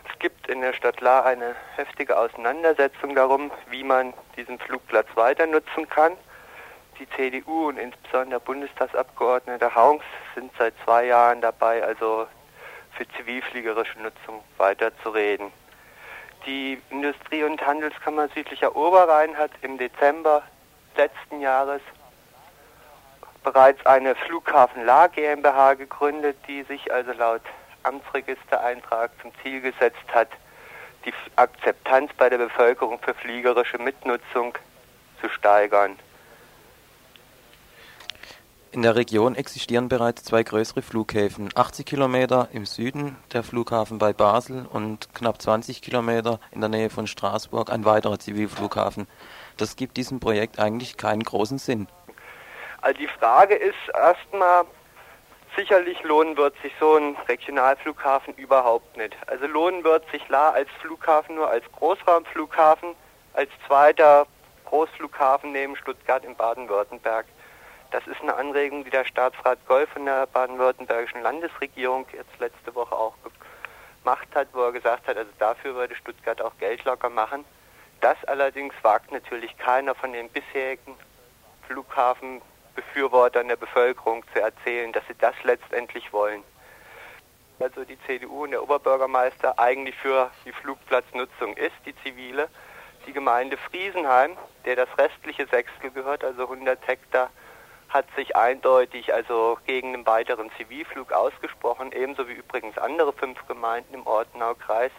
[SPEAKER 12] Es gibt in der Stadt La eine heftige Auseinandersetzung darum, wie man diesen Flugplatz weiter nutzen kann. Die CDU und insbesondere Bundestagsabgeordnete Haunks sind seit zwei Jahren dabei, also für zivilfliegerische Nutzung weiterzureden. Die Industrie- und Handelskammer Südlicher Oberrhein hat im Dezember letzten Jahres bereits eine Flughafen La GmbH gegründet, die sich also laut Amtsregistereintrag zum Ziel gesetzt hat, die Akzeptanz bei der Bevölkerung für fliegerische Mitnutzung zu steigern.
[SPEAKER 5] In der Region existieren bereits zwei größere Flughäfen, 80 Kilometer im Süden der Flughafen bei Basel und knapp 20 Kilometer in der Nähe von Straßburg ein weiterer Zivilflughafen. Das gibt diesem Projekt eigentlich keinen großen Sinn.
[SPEAKER 12] Also die Frage ist erstmal, sicherlich lohnen wird sich so ein Regionalflughafen überhaupt nicht. Also lohnen wird sich La als Flughafen nur als Großraumflughafen, als zweiter Großflughafen neben Stuttgart in Baden-Württemberg. Das ist eine Anregung, die der Staatsrat Goll von der baden-württembergischen Landesregierung jetzt letzte Woche auch gemacht hat, wo er gesagt hat, also dafür würde Stuttgart auch Geld locker machen. Das allerdings wagt natürlich keiner von den bisherigen Flughafenbefürwortern der Bevölkerung zu erzählen, dass sie das letztendlich wollen. Also die CDU und der Oberbürgermeister eigentlich für die Flugplatznutzung ist, die zivile. Die Gemeinde Friesenheim, der das restliche Sechstel gehört, also 100 Hektar, hat sich eindeutig also gegen einen weiteren Zivilflug ausgesprochen, ebenso wie übrigens andere fünf Gemeinden im Ortenaukreis.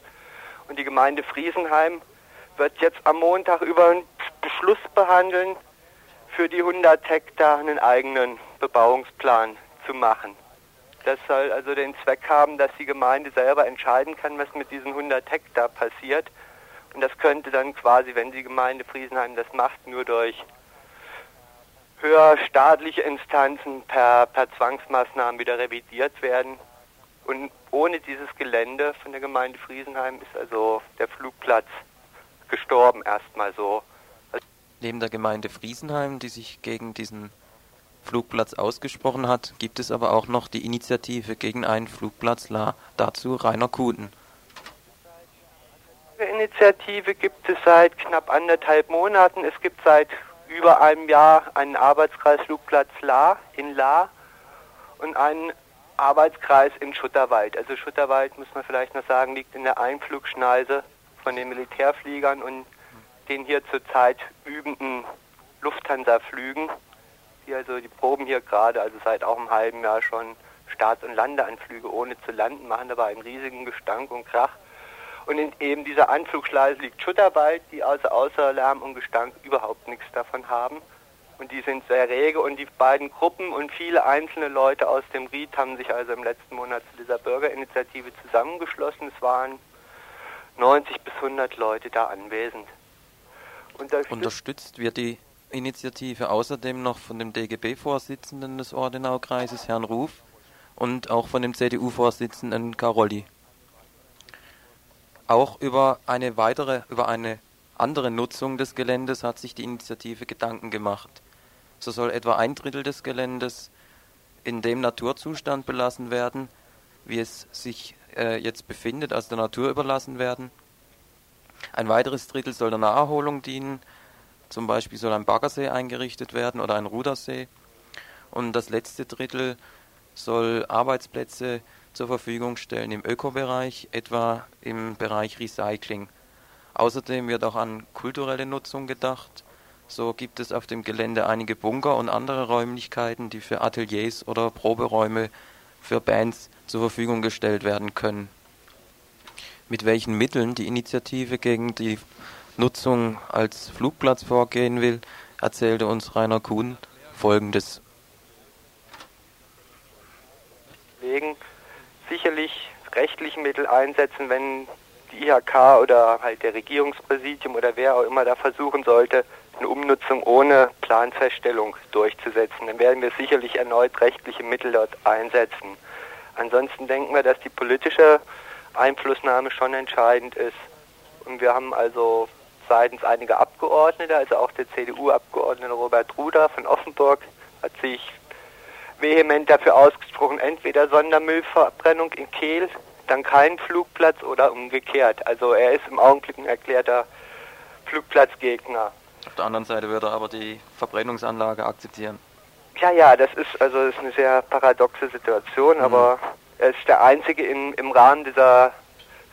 [SPEAKER 12] Und die Gemeinde Friesenheim wird jetzt am Montag über einen Beschluss behandeln, für die 100 Hektar einen eigenen Bebauungsplan zu machen. Das soll also den Zweck haben, dass die Gemeinde selber entscheiden kann, was mit diesen 100 Hektar passiert. Und das könnte dann quasi, wenn die Gemeinde Friesenheim das macht, nur durch höher staatliche Instanzen per, per Zwangsmaßnahmen wieder revidiert werden. Und ohne dieses Gelände von der Gemeinde Friesenheim ist also der Flugplatz gestorben erstmal so.
[SPEAKER 5] Neben der Gemeinde Friesenheim, die sich gegen diesen Flugplatz ausgesprochen hat, gibt es aber auch noch die Initiative gegen einen Flugplatz La. Dazu Rainer Kuten.
[SPEAKER 12] Die Initiative gibt es seit knapp anderthalb Monaten. Es gibt seit über einem Jahr einen Arbeitskreis Flugplatz La in La und einen Arbeitskreis in Schutterwald. Also Schutterwald, muss man vielleicht noch sagen, liegt in der Einflugschneise von den Militärfliegern und den hier zurzeit übenden Lufthansa-Flügen, die also die Proben hier gerade, also seit auch einem halben Jahr schon Starts- und Landeanflüge ohne zu landen, machen dabei einen riesigen Gestank und Krach. Und in eben dieser Anflugschleise liegt Schutterwald, die also außer Lärm und Gestank überhaupt nichts davon haben. Und die sind sehr rege und die beiden Gruppen und viele einzelne Leute aus dem Ried haben sich also im letzten Monat zu dieser Bürgerinitiative zusammengeschlossen. Es waren 90 bis 100 Leute da anwesend.
[SPEAKER 5] Unterstützt, Unterstützt wird die Initiative außerdem noch von dem DGB-Vorsitzenden des Ordenaukreises, Herrn Ruf, und auch von dem CDU-Vorsitzenden Carolli. Auch über eine weitere, über eine andere Nutzung des Geländes hat sich die Initiative Gedanken gemacht. So soll etwa ein Drittel des Geländes in dem Naturzustand belassen werden, wie es sich äh, jetzt befindet, also der Natur überlassen werden. Ein weiteres Drittel soll der Naherholung dienen, zum Beispiel soll ein Baggersee eingerichtet werden oder ein Rudersee. Und das letzte Drittel soll Arbeitsplätze zur Verfügung stellen im Ökobereich, etwa im Bereich Recycling. Außerdem wird auch an kulturelle Nutzung gedacht. So gibt es auf dem Gelände einige Bunker und andere Räumlichkeiten, die für Ateliers oder Proberäume für Bands zur Verfügung gestellt werden können. Mit welchen Mitteln die Initiative gegen die Nutzung als Flugplatz vorgehen will, erzählte uns Rainer Kuhn Folgendes.
[SPEAKER 12] Sicherlich rechtliche Mittel einsetzen, wenn die IHK oder halt der Regierungspräsidium oder wer auch immer da versuchen sollte, eine Umnutzung ohne Planfeststellung durchzusetzen. Dann werden wir sicherlich erneut rechtliche Mittel dort einsetzen. Ansonsten denken wir, dass die politische Einflussnahme schon entscheidend ist. Und wir haben also seitens einiger Abgeordneter, also auch der CDU-Abgeordnete Robert Ruder von Offenburg, hat sich vehement dafür ausgesprochen, entweder Sondermüllverbrennung in Kehl, dann keinen Flugplatz oder umgekehrt. Also er ist im Augenblick ein erklärter Flugplatzgegner.
[SPEAKER 5] Auf der anderen Seite würde er aber die Verbrennungsanlage akzeptieren.
[SPEAKER 12] Ja, ja, das ist also das ist eine sehr paradoxe Situation,
[SPEAKER 5] Mhm.
[SPEAKER 12] aber er ist der einzige in, im Rahmen dieser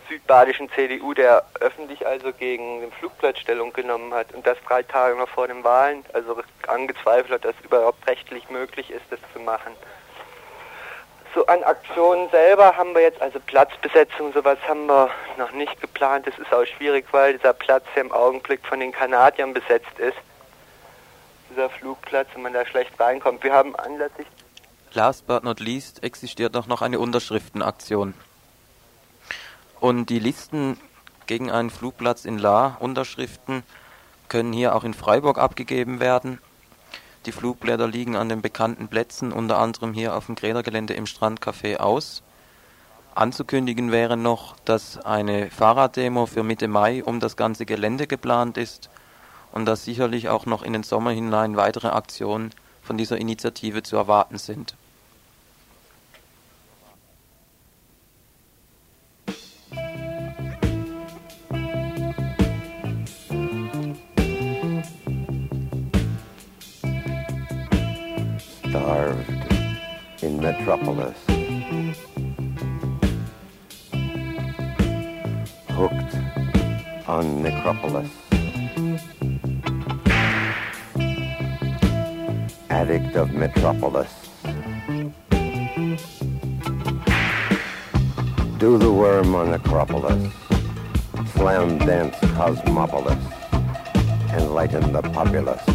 [SPEAKER 12] südbadischen CDU, der öffentlich also gegen den Flugplatz Stellung genommen hat und das drei Tage noch vor den Wahlen, also angezweifelt hat, dass überhaupt rechtlich möglich ist, das zu machen. So an Aktionen selber haben wir jetzt, also Platzbesetzung, sowas haben wir noch nicht geplant. Das ist auch schwierig, weil dieser Platz ja im Augenblick von den Kanadiern besetzt ist. Dieser Flugplatz und man da schlecht reinkommt. Wir haben anlässlich
[SPEAKER 5] Last but not least existiert auch noch eine Unterschriftenaktion. Und die Listen gegen einen Flugplatz in La, Unterschriften, können hier auch in Freiburg abgegeben werden. Die Flugblätter liegen an den bekannten Plätzen, unter anderem hier auf dem Grädergelände im Strandcafé aus. Anzukündigen wäre noch, dass eine Fahrraddemo für Mitte Mai um das ganze Gelände geplant ist und dass sicherlich auch noch in den Sommer hinein weitere Aktionen von dieser Initiative zu erwarten sind.
[SPEAKER 11] Metropolis. Hooked on Necropolis. Addict of Metropolis. Do the worm on Acropolis. Slam dance Cosmopolis. Enlighten the populace.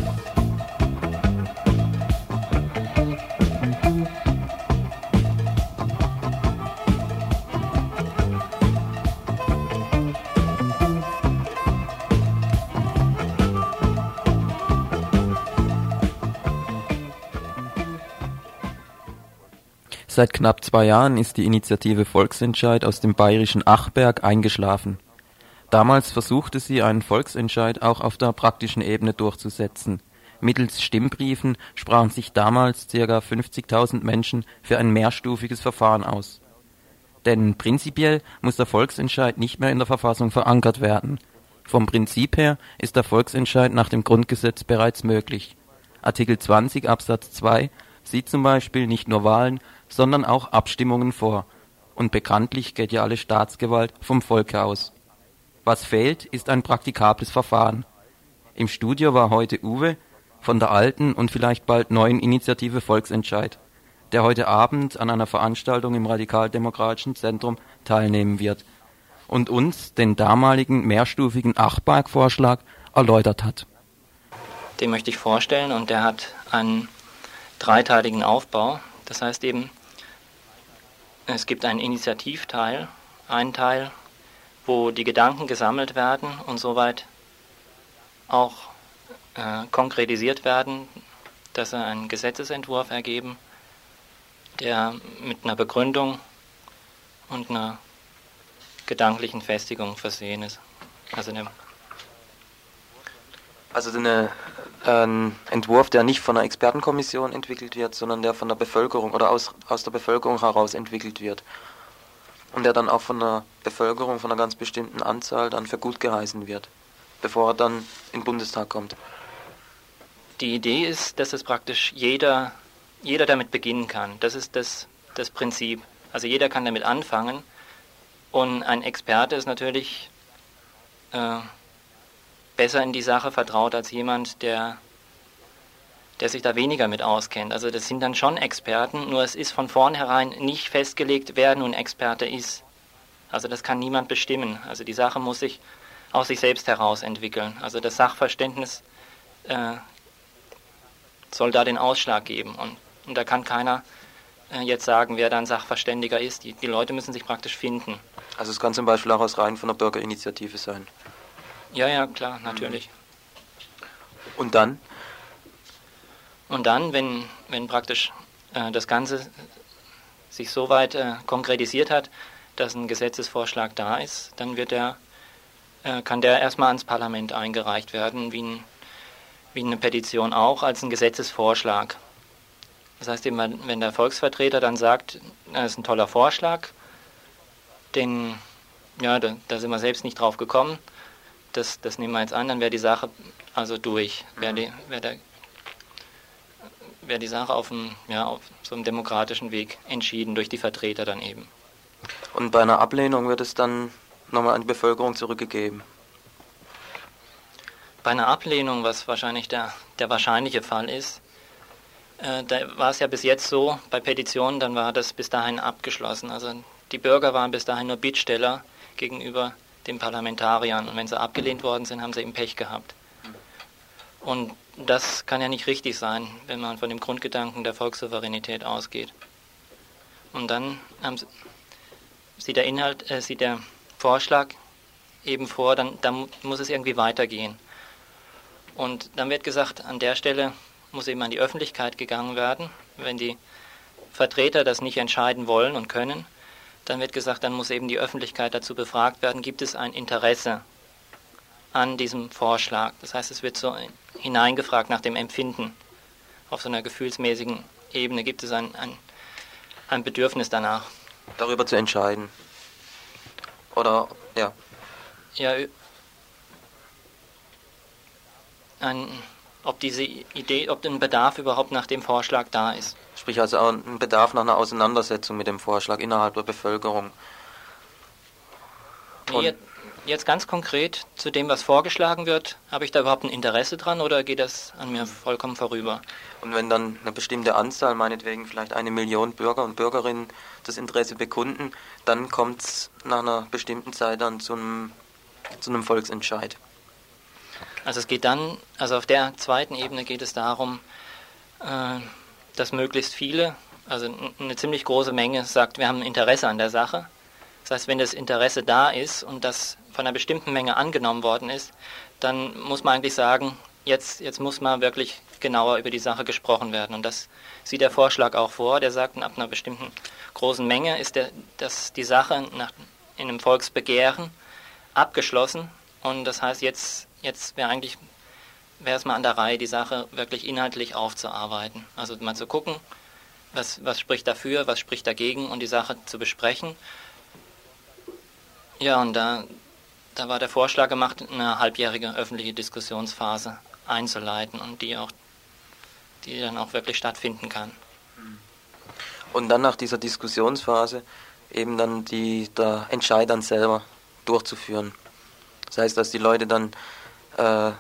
[SPEAKER 5] Seit knapp zwei Jahren ist die Initiative Volksentscheid aus dem bayerischen Achberg eingeschlafen. Damals versuchte sie, einen Volksentscheid auch auf der praktischen Ebene durchzusetzen. Mittels Stimmbriefen sprachen sich damals ca. 50.000 Menschen für ein mehrstufiges Verfahren aus. Denn prinzipiell muss der Volksentscheid nicht mehr in der Verfassung verankert werden. Vom Prinzip her ist der Volksentscheid nach dem Grundgesetz bereits möglich. Artikel 20 Absatz 2 sieht zum Beispiel nicht nur Wahlen, sondern auch Abstimmungen vor. Und bekanntlich geht ja alle Staatsgewalt vom Volke aus. Was fehlt, ist ein praktikables Verfahren. Im Studio war heute Uwe von der alten und vielleicht bald neuen Initiative Volksentscheid, der heute Abend an einer Veranstaltung im Radikaldemokratischen Zentrum teilnehmen wird und uns den damaligen mehrstufigen Achberg-Vorschlag erläutert hat.
[SPEAKER 13] Den möchte ich vorstellen und der hat einen dreiteiligen Aufbau. Das heißt eben, es gibt einen Initiativteil, einen Teil, wo die Gedanken gesammelt werden und soweit auch äh, konkretisiert werden, dass sie einen Gesetzesentwurf ergeben, der mit einer Begründung und einer gedanklichen Festigung versehen ist. Also eine
[SPEAKER 5] Also eine, ein Entwurf, der nicht von einer Expertenkommission entwickelt wird, sondern der von der Bevölkerung oder aus, aus der Bevölkerung heraus entwickelt wird. Und der dann auch von der Bevölkerung, von einer ganz bestimmten Anzahl dann für gut geheißen wird, bevor er dann in den Bundestag kommt.
[SPEAKER 13] Die Idee ist, dass es praktisch jeder, jeder damit beginnen kann. Das ist das, das Prinzip. Also jeder kann damit anfangen. Und ein Experte ist natürlich äh, besser in die Sache vertraut als jemand, der der sich da weniger mit auskennt. Also das sind dann schon Experten, nur es ist von vornherein nicht festgelegt, wer nun Experte ist. Also das kann niemand bestimmen. Also die Sache muss sich aus sich selbst heraus entwickeln. Also das Sachverständnis äh, soll da den Ausschlag geben. Und, und da kann keiner äh, jetzt sagen, wer da ein Sachverständiger ist. Die, die Leute müssen sich praktisch finden.
[SPEAKER 5] Also es kann zum Beispiel auch aus Reihen von der Bürgerinitiative sein.
[SPEAKER 13] Ja, ja, klar, natürlich.
[SPEAKER 5] Und dann?
[SPEAKER 13] Und dann, wenn, wenn praktisch äh, das Ganze sich so weit äh, konkretisiert hat, dass ein Gesetzesvorschlag da ist, dann wird der, äh, kann der erstmal ans Parlament eingereicht werden, wie, ein, wie eine Petition auch, als ein Gesetzesvorschlag. Das heißt eben, wenn der Volksvertreter dann sagt, das ist ein toller Vorschlag, den, ja, da, da sind wir selbst nicht drauf gekommen, das, das nehmen wir jetzt an, dann wäre die Sache also durch. Wäre die, wär der, wär die Sache auf, dem, ja, auf so einem demokratischen Weg entschieden, durch die Vertreter dann eben.
[SPEAKER 5] Und bei einer Ablehnung wird es dann nochmal an die Bevölkerung zurückgegeben?
[SPEAKER 13] Bei einer Ablehnung, was wahrscheinlich der, der wahrscheinliche Fall ist, äh, da war es ja bis jetzt so, bei Petitionen, dann war das bis dahin abgeschlossen. Also die Bürger waren bis dahin nur Bittsteller gegenüber den Parlamentariern. Und wenn sie abgelehnt worden sind, haben sie eben Pech gehabt. Und das kann ja nicht richtig sein, wenn man von dem Grundgedanken der Volkssouveränität ausgeht. Und dann sieht der Inhalt, äh, sieht der Vorschlag eben vor, dann, dann muss es irgendwie weitergehen. Und dann wird gesagt, an der Stelle muss eben an die Öffentlichkeit gegangen werden. Wenn die Vertreter das nicht entscheiden wollen und können, dann wird gesagt, dann muss eben die Öffentlichkeit dazu befragt werden, gibt es ein Interesse an diesem Vorschlag. Das heißt, es wird so hineingefragt nach dem Empfinden. Auf so einer gefühlsmäßigen Ebene gibt es ein, ein, ein Bedürfnis danach.
[SPEAKER 5] Darüber zu entscheiden. Oder, ja.
[SPEAKER 13] Ja, ein, ob diese Idee, ob ein Bedarf überhaupt nach dem Vorschlag da ist.
[SPEAKER 5] Sprich also auch ein Bedarf nach einer Auseinandersetzung mit dem Vorschlag innerhalb der Bevölkerung.
[SPEAKER 13] Und jetzt ganz konkret zu dem, was vorgeschlagen wird, habe ich da überhaupt ein Interesse dran oder geht das an mir vollkommen vorüber?
[SPEAKER 5] Und wenn dann eine bestimmte Anzahl, meinetwegen vielleicht eine Million Bürger und Bürgerinnen das Interesse bekunden, dann kommt es nach einer bestimmten Zeit dann zu einem, zu einem Volksentscheid.
[SPEAKER 13] Also es geht dann, also auf der zweiten Ebene geht es darum, äh, dass möglichst viele, also eine ziemlich große Menge sagt, wir haben Interesse an der Sache. Das heißt, wenn das Interesse da ist und das von einer bestimmten Menge angenommen worden ist, dann muss man eigentlich sagen, jetzt, jetzt muss mal wirklich genauer über die Sache gesprochen werden. Und das sieht der Vorschlag auch vor. Der sagt, ab einer bestimmten großen Menge ist der, dass die Sache nach, in einem Volksbegehren abgeschlossen. Und das heißt, jetzt jetzt wäre eigentlich wäre es mal an der Reihe, die Sache wirklich inhaltlich aufzuarbeiten. Also mal zu gucken, was, was spricht dafür, was spricht dagegen und die Sache zu besprechen. Ja, und da, da war der Vorschlag gemacht, eine halbjährige öffentliche Diskussionsphase einzuleiten und die auch, die dann auch wirklich stattfinden kann.
[SPEAKER 5] Und dann nach dieser Diskussionsphase eben dann die, der Entscheid dann selber durchzuführen. Das heißt, dass die Leute dann äh,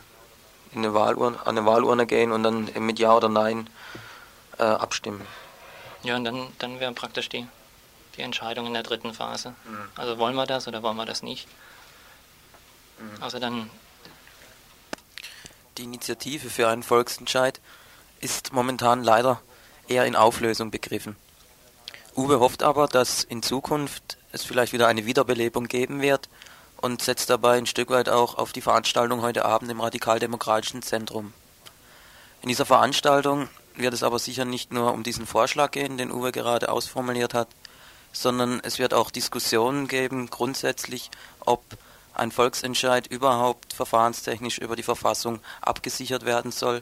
[SPEAKER 5] in eine Wahlurne, an eine Wahlurne gehen und dann mit Ja oder Nein äh, abstimmen.
[SPEAKER 13] Ja, und dann, dann wäre praktisch die, die Entscheidung in der dritten Phase. Mhm. Also wollen wir das oder wollen wir das nicht? Mhm. Also dann.
[SPEAKER 5] Die Initiative für einen Volksentscheid ist momentan leider eher in Auflösung begriffen. Uwe hofft aber, dass in Zukunft es vielleicht wieder eine Wiederbelebung geben wird und setzt dabei ein Stück weit auch auf die Veranstaltung heute Abend im Radikaldemokratischen Zentrum. In dieser Veranstaltung wird es aber sicher nicht nur um diesen Vorschlag gehen, den Uwe gerade ausformuliert hat, sondern es wird auch Diskussionen geben, grundsätzlich, ob ein Volksentscheid überhaupt verfahrenstechnisch über die Verfassung abgesichert werden soll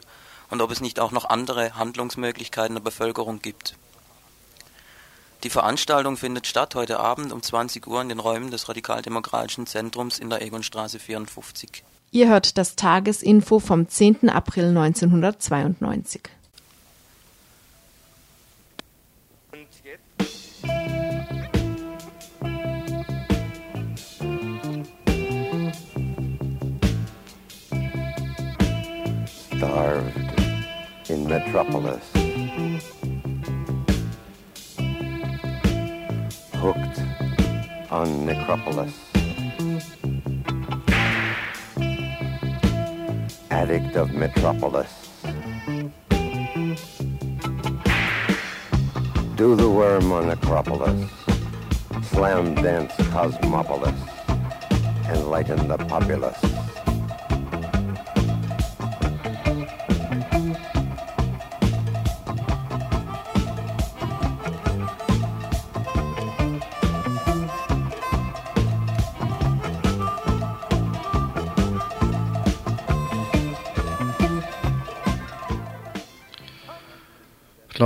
[SPEAKER 5] und ob es nicht auch noch andere Handlungsmöglichkeiten der Bevölkerung gibt. Die Veranstaltung findet statt heute Abend um 20 Uhr in den Räumen des Radikaldemokratischen Zentrums in der Egonstraße 54.
[SPEAKER 2] Ihr hört das Tagesinfo vom 10. April 1992.
[SPEAKER 11] Starved in Metropolis. Hooked on Necropolis. Addict of Metropolis. Do the worm on Necropolis. Slam dance Cosmopolis. Enlighten the populace.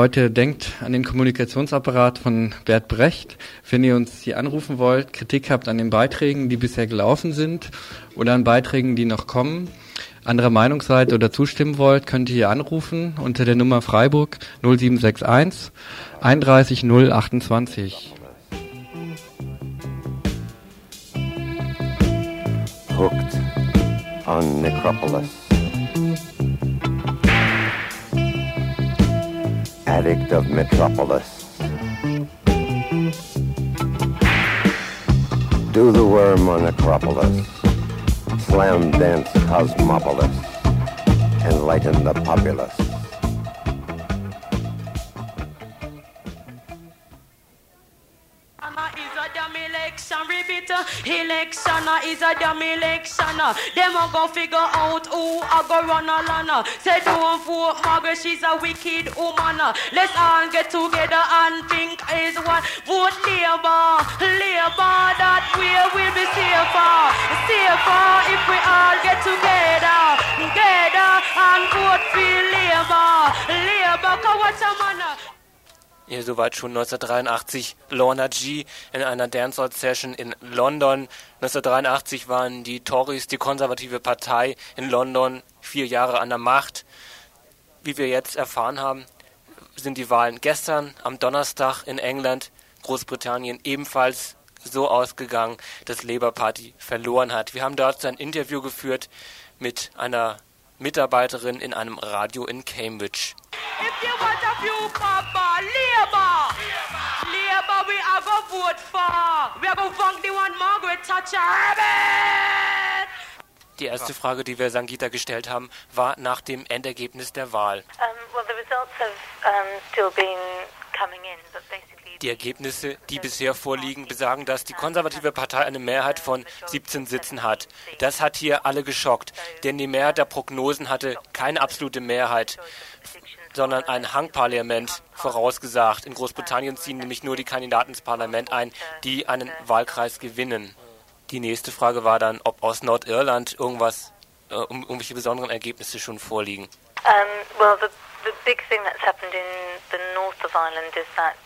[SPEAKER 4] Leute, denkt an den Kommunikationsapparat von Bert Brecht. Wenn ihr uns hier anrufen wollt, Kritik habt an den Beiträgen, die bisher gelaufen sind oder an Beiträgen, die noch kommen, anderer Meinung seid oder zustimmen wollt, könnt ihr hier anrufen unter der Nummer Freiburg 0761 31 028.
[SPEAKER 11] Hooked on Necropolis. Addict of Metropolis. Do the worm on Acropolis, Slam dance Cosmopolis. Enlighten the populace.
[SPEAKER 14] Is a damn election. Them a go figure out who a go run a lana. Say don't vote Margaret, she's a wicked woman. Let's all get together and think is one. Vote Labour, Labour. That way we'll be safer, safer if we all get together, together and vote for Labour, Labour. Cause what's a man?
[SPEAKER 6] Ja, soweit schon 1983 Lorna G. in einer Dancehall-Session in London. 1983 waren die Tories, die konservative Partei in London, vier Jahre an der Macht. Wie wir jetzt erfahren haben, sind die Wahlen gestern am Donnerstag in England, Großbritannien ebenfalls so ausgegangen, dass Labour Party verloren hat. Wir haben dazu ein Interview geführt mit einer Mitarbeiterin in einem Radio in Cambridge.
[SPEAKER 14] If you want a few papa, Labour. Labour we are go vote for. We are go vote the one Margaret Thatcher. Amen.
[SPEAKER 6] Die erste Frage, die wir Sangita gestellt haben, war nach dem Endergebnis der Wahl.
[SPEAKER 15] Um, well,
[SPEAKER 6] Die Ergebnisse, die bisher vorliegen, besagen, dass die konservative Partei eine Mehrheit von 17 Sitzen hat. Das hat hier alle geschockt, denn die Mehrheit der Prognosen hatte keine absolute Mehrheit, sondern ein Hangparlament vorausgesagt. In Großbritannien ziehen nämlich nur die Kandidaten ins Parlament ein, die einen Wahlkreis gewinnen. Die nächste Frage war dann, ob aus Nordirland irgendwas, äh, um, irgendwelche besonderen Ergebnisse schon vorliegen.
[SPEAKER 15] Um, well, the, the big thing that's happened in the north of Ireland is that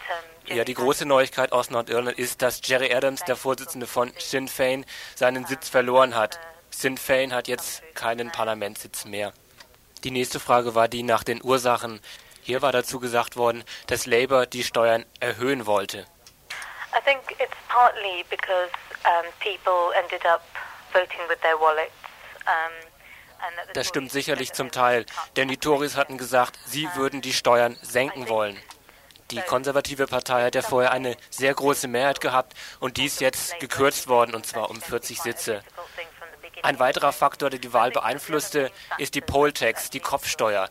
[SPEAKER 6] Ja, die große Neuigkeit aus Nordirland ist, dass Jerry Adams, der Vorsitzende von Sinn Fein, seinen Sitz verloren hat. Sinn Fein hat jetzt keinen Parlamentssitz mehr. Die nächste Frage war die nach den Ursachen. Hier war dazu gesagt worden, dass Labour die Steuern erhöhen wollte.
[SPEAKER 15] I think it's partly because um, people ended up voting with their wallets. Um,
[SPEAKER 6] Das stimmt sicherlich zum Teil, denn die Tories hatten gesagt, sie würden die Steuern senken wollen. Die konservative Partei hat ja vorher eine sehr große Mehrheit gehabt und die ist jetzt gekürzt worden, und zwar um 40 Sitze. Ein weiterer Faktor, der die Wahl beeinflusste, ist die Poll-Tax, die Kopfsteuer.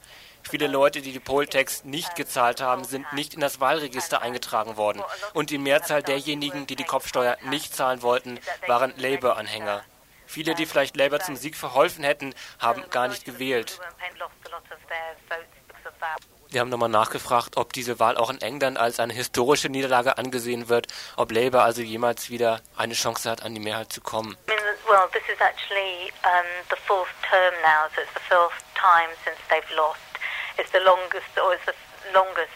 [SPEAKER 6] Viele Leute, die die Poll-Tax nicht gezahlt haben, sind nicht in das Wahlregister eingetragen worden. Und die Mehrzahl derjenigen, die die Kopfsteuer nicht zahlen wollten, waren Labour-Anhänger. Viele, die vielleicht Labour zum Sieg verholfen hätten, haben gar nicht gewählt. Wir haben nochmal nachgefragt, ob diese Wahl auch in England als eine historische Niederlage angesehen wird, ob Labour also jemals wieder eine Chance hat, an die Mehrheit zu kommen.
[SPEAKER 15] I mean, well, this is actually um, the fourth term now, so it's the fourth time since they've lost. It's the longest, or it's the longest.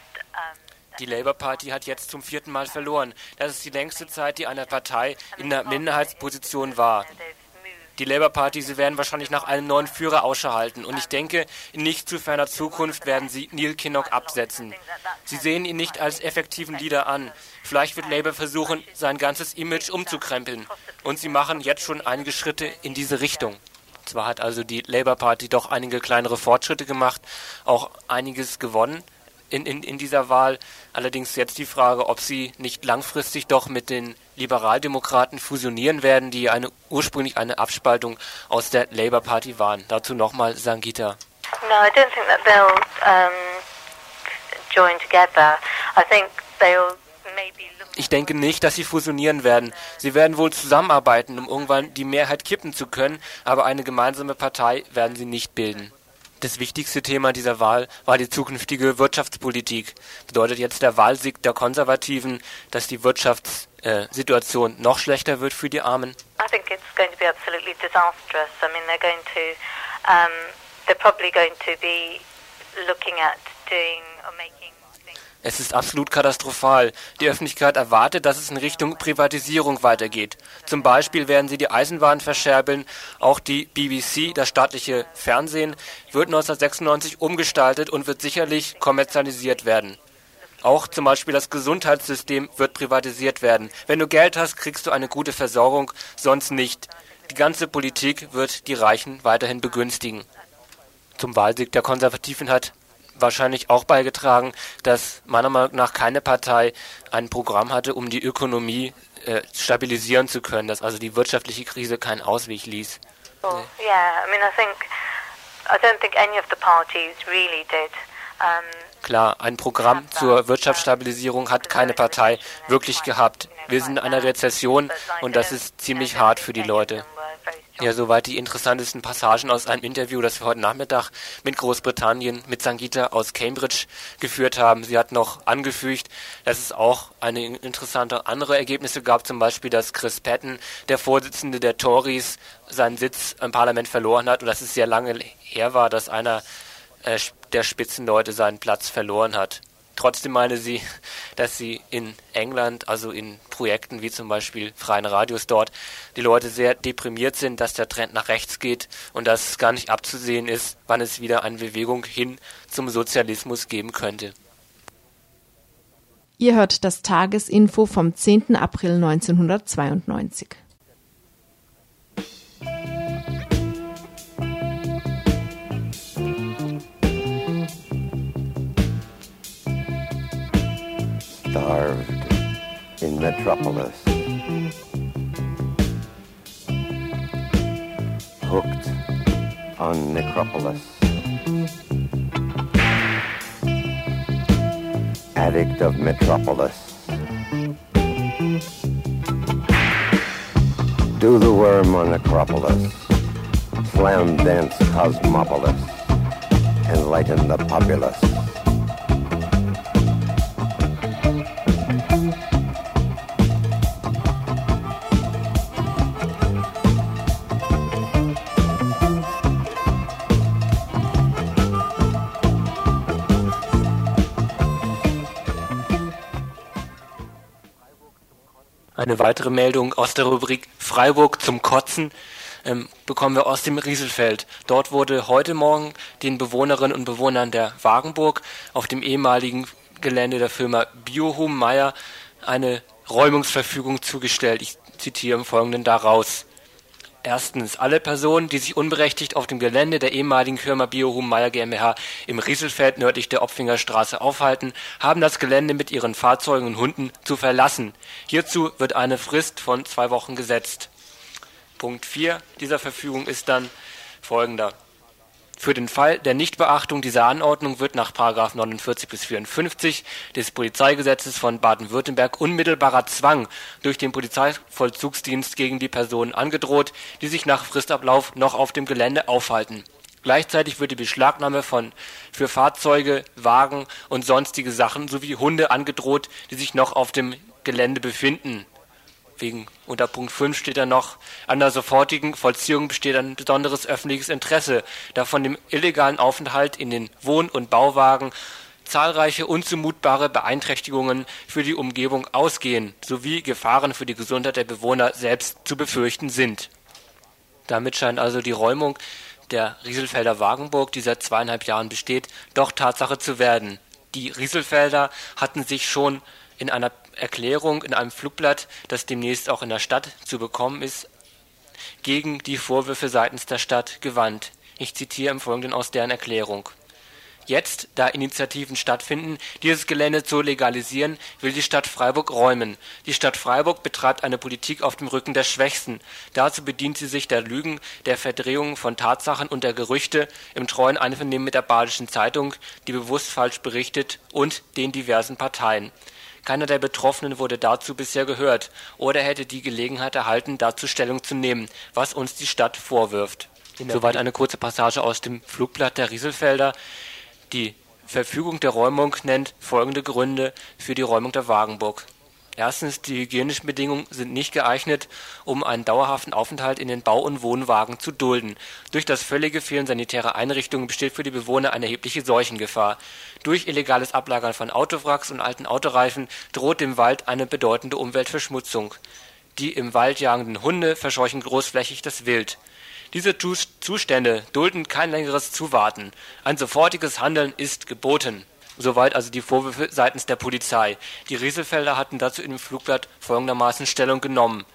[SPEAKER 6] Die Labour Party hat jetzt zum vierten Mal verloren. Das ist die längste Zeit, die eine Partei in der Minderheitsposition war. Die Labour Party, sie werden wahrscheinlich nach einem neuen Führer Ausschau halten. Und ich denke, in nicht zu ferner Zukunft werden sie Neil Kinnock absetzen. Sie sehen ihn nicht als effektiven Leader an. Vielleicht wird Labour versuchen, sein ganzes Image umzukrempeln. Und sie machen jetzt schon einige Schritte in diese Richtung. Zwar hat also die Labour Party doch einige kleinere Fortschritte gemacht, auch einiges gewonnen in, in, in dieser Wahl. Allerdings jetzt die Frage, ob sie nicht langfristig doch mit den Liberaldemokraten fusionieren werden, die eine, ursprünglich eine Abspaltung aus der Labour Party waren. Dazu nochmal Sangita.
[SPEAKER 15] No, I don't think that they'll um, join together. I think they'll maybe.
[SPEAKER 6] Ich denke nicht, dass sie fusionieren werden. Sie werden wohl zusammenarbeiten, um irgendwann die Mehrheit kippen zu können, aber eine gemeinsame Partei werden sie nicht bilden. Das wichtigste Thema dieser Wahl war die zukünftige Wirtschaftspolitik. Bedeutet jetzt der Wahlsieg der Konservativen, dass die Wirtschaftssituation noch schlechter wird für die Armen?
[SPEAKER 15] I think it's going to be absolutely disastrous. I mean, they're going to, um, they're probably going to be looking at doing or making.
[SPEAKER 6] Es ist absolut katastrophal. Die Öffentlichkeit erwartet, dass es in Richtung Privatisierung weitergeht. Zum Beispiel werden sie die Eisenbahn verscherbeln. Auch die BBC, das staatliche Fernsehen, wird 1996 umgestaltet und wird sicherlich kommerzialisiert werden. Auch zum Beispiel das Gesundheitssystem wird privatisiert werden. Wenn du Geld hast, kriegst du eine gute Versorgung, sonst nicht. Die ganze Politik wird die Reichen weiterhin begünstigen. Zum Wahlsieg der Konservativen hat wahrscheinlich auch beigetragen, dass meiner Meinung nach keine Partei ein Programm hatte, um die Ökonomie äh, stabilisieren zu können, dass also die wirtschaftliche Krise keinen Ausweg ließ.
[SPEAKER 15] Oh, yeah, I mean, I think, I don't think any of the parties really did. Um,
[SPEAKER 6] Klar, ein Programm zur Wirtschaftsstabilisierung hat keine Partei wirklich gehabt. Wir sind in einer Rezession und das ist ziemlich hart für die Leute. Ja, soweit die interessantesten Passagen aus einem Interview, das wir heute Nachmittag mit Großbritannien, mit Sangita aus Cambridge geführt haben. Sie hat noch angefügt, dass es auch eine interessante andere Ergebnisse gab, zum Beispiel, dass Chris Patton, der Vorsitzende der Tories, seinen Sitz im Parlament verloren hat und dass es sehr lange her war, dass einer äh, der Spitzenleute seinen Platz verloren hat. Trotzdem meine sie, *laughs* dass sie in England, also in Projekten wie zum Beispiel Freien Radios dort, die Leute sehr deprimiert sind, dass der Trend nach rechts geht und dass es gar nicht abzusehen ist, wann es wieder eine Bewegung hin zum Sozialismus geben könnte.
[SPEAKER 2] Ihr hört das Tagesinfo vom 10. April 1992.
[SPEAKER 11] Starved in Metropolis. Hooked on Necropolis. Addict of Metropolis. Do the worm on Necropolis. Slam dance Cosmopolis. Enlighten the populace.
[SPEAKER 6] Eine weitere Meldung aus der Rubrik Freiburg zum Kotzen ähm, bekommen wir aus dem Rieselfeld. Dort wurde heute Morgen den Bewohnerinnen und Bewohnern der Wagenburg auf dem ehemaligen Gelände der Firma Biohum Meyer eine Räumungsverfügung zugestellt. Ich zitiere im Folgenden daraus. Erstens, alle Personen, die sich unberechtigt auf dem Gelände der ehemaligen Firma Biohum Meyer GmbH im Rieselfeld nördlich der Opfinger Straße aufhalten, haben das Gelände mit ihren Fahrzeugen und Hunden zu verlassen. Hierzu wird eine Frist von zwei Wochen gesetzt. Punkt 4 dieser Verfügung ist dann folgender. Für den Fall der Nichtbeachtung dieser Anordnung wird nach 49 bis 54 des Polizeigesetzes von Baden-Württemberg unmittelbarer Zwang durch den Polizeivollzugsdienst gegen die Personen angedroht, die sich nach Fristablauf noch auf dem Gelände aufhalten. Gleichzeitig wird die Beschlagnahme für Fahrzeuge, Wagen und sonstige Sachen sowie Hunde angedroht, die sich noch auf dem Gelände befinden wegen unter Punkt 5 steht dann noch, an der sofortigen Vollziehung besteht ein besonderes öffentliches Interesse, da von dem illegalen Aufenthalt in den Wohn- und Bauwagen zahlreiche unzumutbare Beeinträchtigungen für die Umgebung ausgehen, sowie Gefahren für die Gesundheit der Bewohner selbst zu befürchten sind. Damit scheint also die Räumung der Rieselfelder Wagenburg, die seit zweieinhalb Jahren besteht, doch Tatsache zu werden. Die Rieselfelder hatten sich schon in einer Erklärung in einem Flugblatt, das demnächst auch in der Stadt zu bekommen ist, gegen die Vorwürfe seitens der Stadt gewandt. Ich zitiere im Folgenden aus deren Erklärung. Jetzt, da Initiativen stattfinden, dieses Gelände zu legalisieren, will die Stadt Freiburg räumen. Die Stadt Freiburg betreibt eine Politik auf dem Rücken der Schwächsten. Dazu bedient sie sich der Lügen, der Verdrehung von Tatsachen und der Gerüchte im treuen Einvernehmen mit der Badischen Zeitung, die bewusst falsch berichtet, und den diversen Parteien. Keiner der Betroffenen wurde dazu bisher gehört oder hätte die Gelegenheit erhalten, dazu Stellung zu nehmen, was uns die Stadt vorwirft. Soweit eine kurze Passage aus dem Flugblatt der Rieselfelder. Die Verfügung der Räumung nennt folgende Gründe für die Räumung der Wagenburg. Erstens, die hygienischen Bedingungen sind nicht geeignet, um einen dauerhaften Aufenthalt in den Bau- und Wohnwagen zu dulden. Durch das völlige Fehlen sanitärer Einrichtungen besteht für die Bewohner eine erhebliche Seuchengefahr. Durch illegales Ablagern von Autowracks und alten Autoreifen droht dem Wald eine bedeutende Umweltverschmutzung. Die im Wald jagenden Hunde verscheuchen großflächig das Wild. Diese Zustände dulden kein längeres Zuwarten. Ein sofortiges Handeln ist geboten. Soweit also die Vorwürfe seitens der Polizei. Die Rieselfelder hatten dazu in dem Flugblatt folgendermaßen Stellung genommen.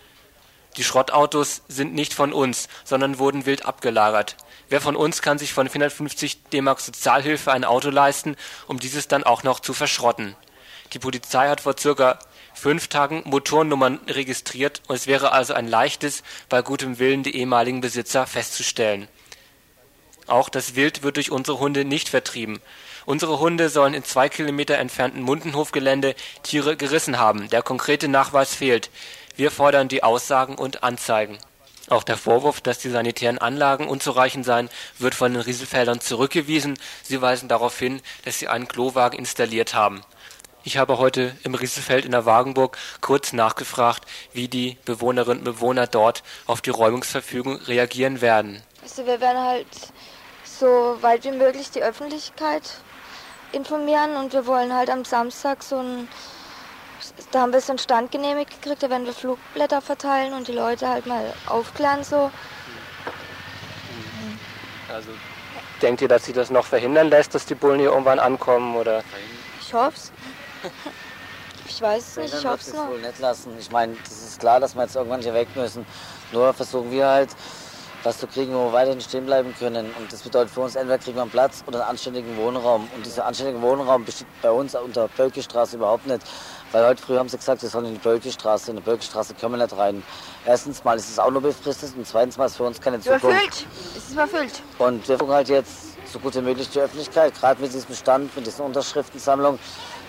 [SPEAKER 6] Die Schrottautos sind nicht von uns, sondern wurden wild abgelagert. Wer von uns kann sich von 450 D-Mark Sozialhilfe ein Auto leisten, um dieses dann auch noch zu verschrotten? Die Polizei hat vor circa fünf Tagen Motornummern registriert und es wäre also ein leichtes, bei gutem Willen die ehemaligen Besitzer festzustellen. Auch das Wild wird durch unsere Hunde nicht vertrieben. Unsere Hunde sollen in zwei Kilometer entfernten Mundenhofgelände Tiere gerissen haben. Der konkrete Nachweis fehlt. Wir fordern die Aussagen und Anzeigen. Auch der Vorwurf, dass die sanitären Anlagen unzureichend seien, wird von den Rieselfeldern zurückgewiesen. Sie weisen darauf hin, dass sie einen Klowagen installiert haben. Ich habe heute im Rieselfeld in der Wagenburg kurz nachgefragt, wie die Bewohnerinnen und Bewohner dort auf die Räumungsverfügung reagieren werden.
[SPEAKER 16] Also wir werden halt so weit wie möglich die Öffentlichkeit informieren und wir wollen halt am Samstag so ein, da haben wir so einen Stand genehmigt gekriegt, da werden wir Flugblätter verteilen und die Leute halt mal aufklären so.
[SPEAKER 6] Also denkt ihr, dass sie das noch verhindern lässt, dass die Bullen hier irgendwann ankommen oder?
[SPEAKER 16] Ich hoffe es. *laughs* Ich weiß es nicht, ich hoffe es noch.
[SPEAKER 17] wohl nicht lassen. Ich meine, das ist klar, dass wir jetzt irgendwann hier weg müssen. Nur versuchen wir halt, was zu kriegen, wo wir weiterhin stehen bleiben können. Und das bedeutet für uns, entweder kriegen wir einen Platz oder einen anständigen Wohnraum. Und dieser anständige Wohnraum besteht bei uns unter Bölkestraße überhaupt nicht. Weil heute früh haben sie gesagt, wir sollen in die Bölkestraße. In die Bölkestraße können wir nicht rein. Erstens mal ist es auch nur befristet und zweitens mal ist für uns keine Zukunft.
[SPEAKER 16] Überfüllt, es ist überfüllt.
[SPEAKER 17] Und wir versuchen halt jetzt so gut wie möglich die Öffentlichkeit, gerade mit diesem Stand, mit dieser Unterschriftensammlung,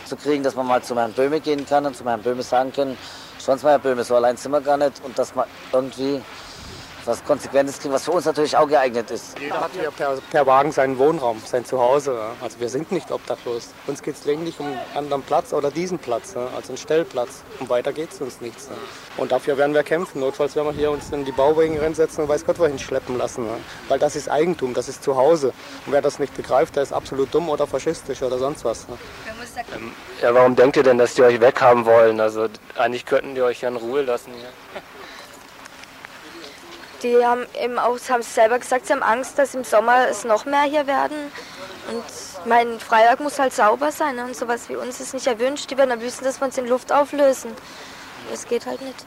[SPEAKER 17] zu kriegen, dass man mal zu Herrn Böhme gehen kann und zu Herrn Böhme sagen können, Sie mal, Herr Böhme, so allein sind wir gar nicht und dass man irgendwie was Konsequentes kriegen, was für uns natürlich auch geeignet ist.
[SPEAKER 18] Jeder hat hier per, per Wagen seinen Wohnraum, sein Zuhause. ja. Also wir sind nicht obdachlos. Uns geht es lediglich um einen anderen Platz oder diesen Platz, ja, also einen Stellplatz. Und weiter geht es uns nichts. ja. Und dafür werden wir kämpfen. Notfalls werden wir hier uns in die Bauwagen reinsetzen und weiß Gott wohin schleppen lassen. ja. Weil das ist Eigentum, das ist Zuhause. Und wer das nicht begreift, der ist absolut dumm oder faschistisch oder sonst was. ja.
[SPEAKER 6] Ähm, ja, warum denkt ihr denn, dass die euch weghaben wollen? Also eigentlich könnten die euch ja in Ruhe lassen hier.
[SPEAKER 16] Die haben eben auch, haben selber gesagt, sie haben Angst, dass im Sommer es noch mehr hier werden. Und mein Freiwerk muss halt sauber sein ne? und sowas wie uns ist nicht erwünscht. Die werden am liebsten, dass wir uns in Luft auflösen. Das geht halt nicht.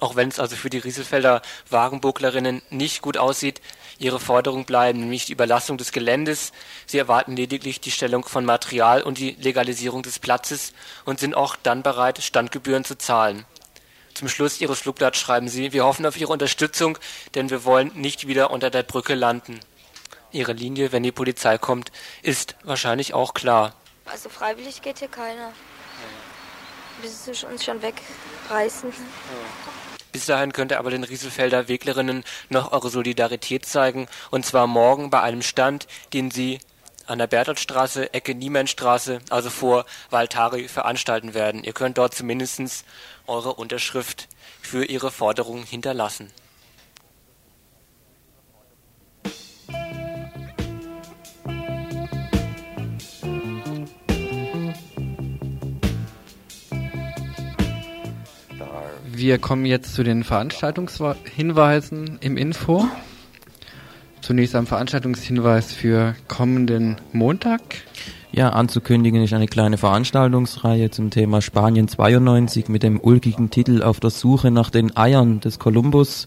[SPEAKER 6] Auch wenn es also für die Rieselfelder Wagenburglerinnen nicht gut aussieht, ihre Forderungen bleiben, nämlich die Überlassung des Geländes. Sie erwarten lediglich die Stellung von Material und die Legalisierung des Platzes und sind auch dann bereit, Standgebühren zu zahlen. Zum Schluss Ihres Flugblatts schreiben Sie, wir hoffen auf Ihre Unterstützung, denn wir wollen nicht wieder unter der Brücke landen. Ihre Linie, wenn die Polizei kommt, ist wahrscheinlich auch klar.
[SPEAKER 16] Also freiwillig geht hier keiner. Bis sie uns schon wegreißen.
[SPEAKER 6] Bis dahin könnt ihr aber den Rieselfelder Weglerinnen noch eure Solidarität zeigen, und zwar morgen bei einem Stand, den sie an der Bertholdstraße, Ecke Niemannstraße, also vor Valtari, veranstalten werden. Ihr könnt dort zumindest eure Unterschrift für ihre Forderungen hinterlassen.
[SPEAKER 4] Wir kommen jetzt zu den Veranstaltungshinweisen im Info. Zunächst ein Veranstaltungshinweis für kommenden Montag.
[SPEAKER 5] Ja, anzukündigen ist eine kleine Veranstaltungsreihe zum Thema Spanien 92 mit dem ulkigen Titel Auf der Suche nach den Eiern des Kolumbus.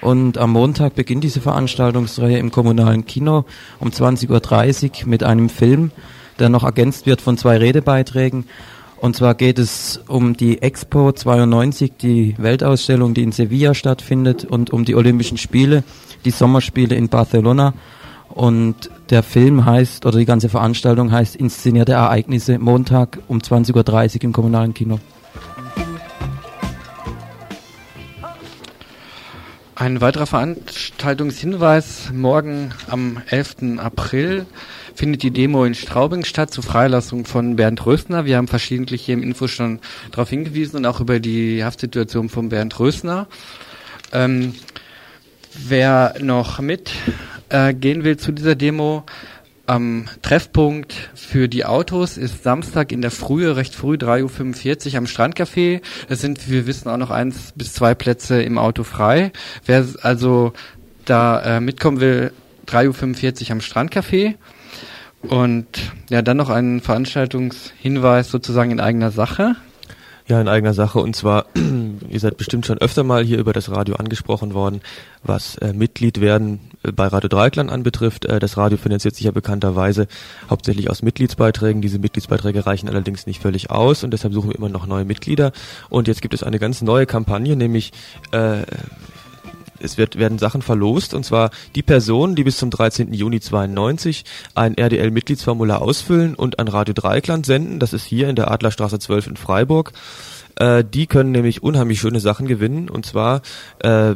[SPEAKER 5] Und am Montag beginnt diese Veranstaltungsreihe im kommunalen Kino um 20.30 Uhr mit einem Film, der noch ergänzt wird von zwei Redebeiträgen. Und zwar geht es um die Expo 92, die Weltausstellung, die in Sevilla stattfindet, und um die Olympischen Spiele, die Sommerspiele in Barcelona. Und der Film heißt, oder die ganze Veranstaltung heißt Inszenierte Ereignisse, Montag um 20.30 Uhr im kommunalen Kino.
[SPEAKER 4] Ein weiterer Veranstaltungshinweis. Morgen am 11. April findet die Demo in Straubing statt zur Freilassung von Bernd Rösner. Wir haben verschiedentlich hier im Info schon darauf hingewiesen und auch über die Haftsituation von Bernd Rösner. Ähm, wer noch mit äh, will zu dieser Demo, am Treffpunkt für die Autos ist Samstag in der Frühe, recht früh, 3.45 Uhr am Strandcafé. Es sind, wir wissen, auch noch eins bis zwei Plätze im Auto frei. Wer also da äh, mitkommen will, 3.45 Uhr am Strandcafé. Und ja, dann noch ein Veranstaltungshinweis sozusagen in eigener Sache.
[SPEAKER 3] Ja, in eigener Sache. Und zwar, *clears throat* ihr seid bestimmt schon öfter mal hier über das Radio angesprochen worden, was äh, Mitglied werden äh, bei Radio Dreikland anbetrifft. Äh, das Radio finanziert sich ja bekannterweise hauptsächlich aus Mitgliedsbeiträgen. Diese Mitgliedsbeiträge reichen allerdings nicht völlig aus und deshalb suchen wir immer noch neue Mitglieder. Und jetzt gibt es eine ganz neue Kampagne, nämlich äh, es wird, werden Sachen verlost und zwar die Personen, die bis zum 13. Juni 92 ein RDL-Mitgliedsformular ausfüllen und an Radio Dreikland senden. Das ist hier in der Adlerstraße 12 in Freiburg. Äh, die können nämlich unheimlich schöne Sachen gewinnen und zwar äh,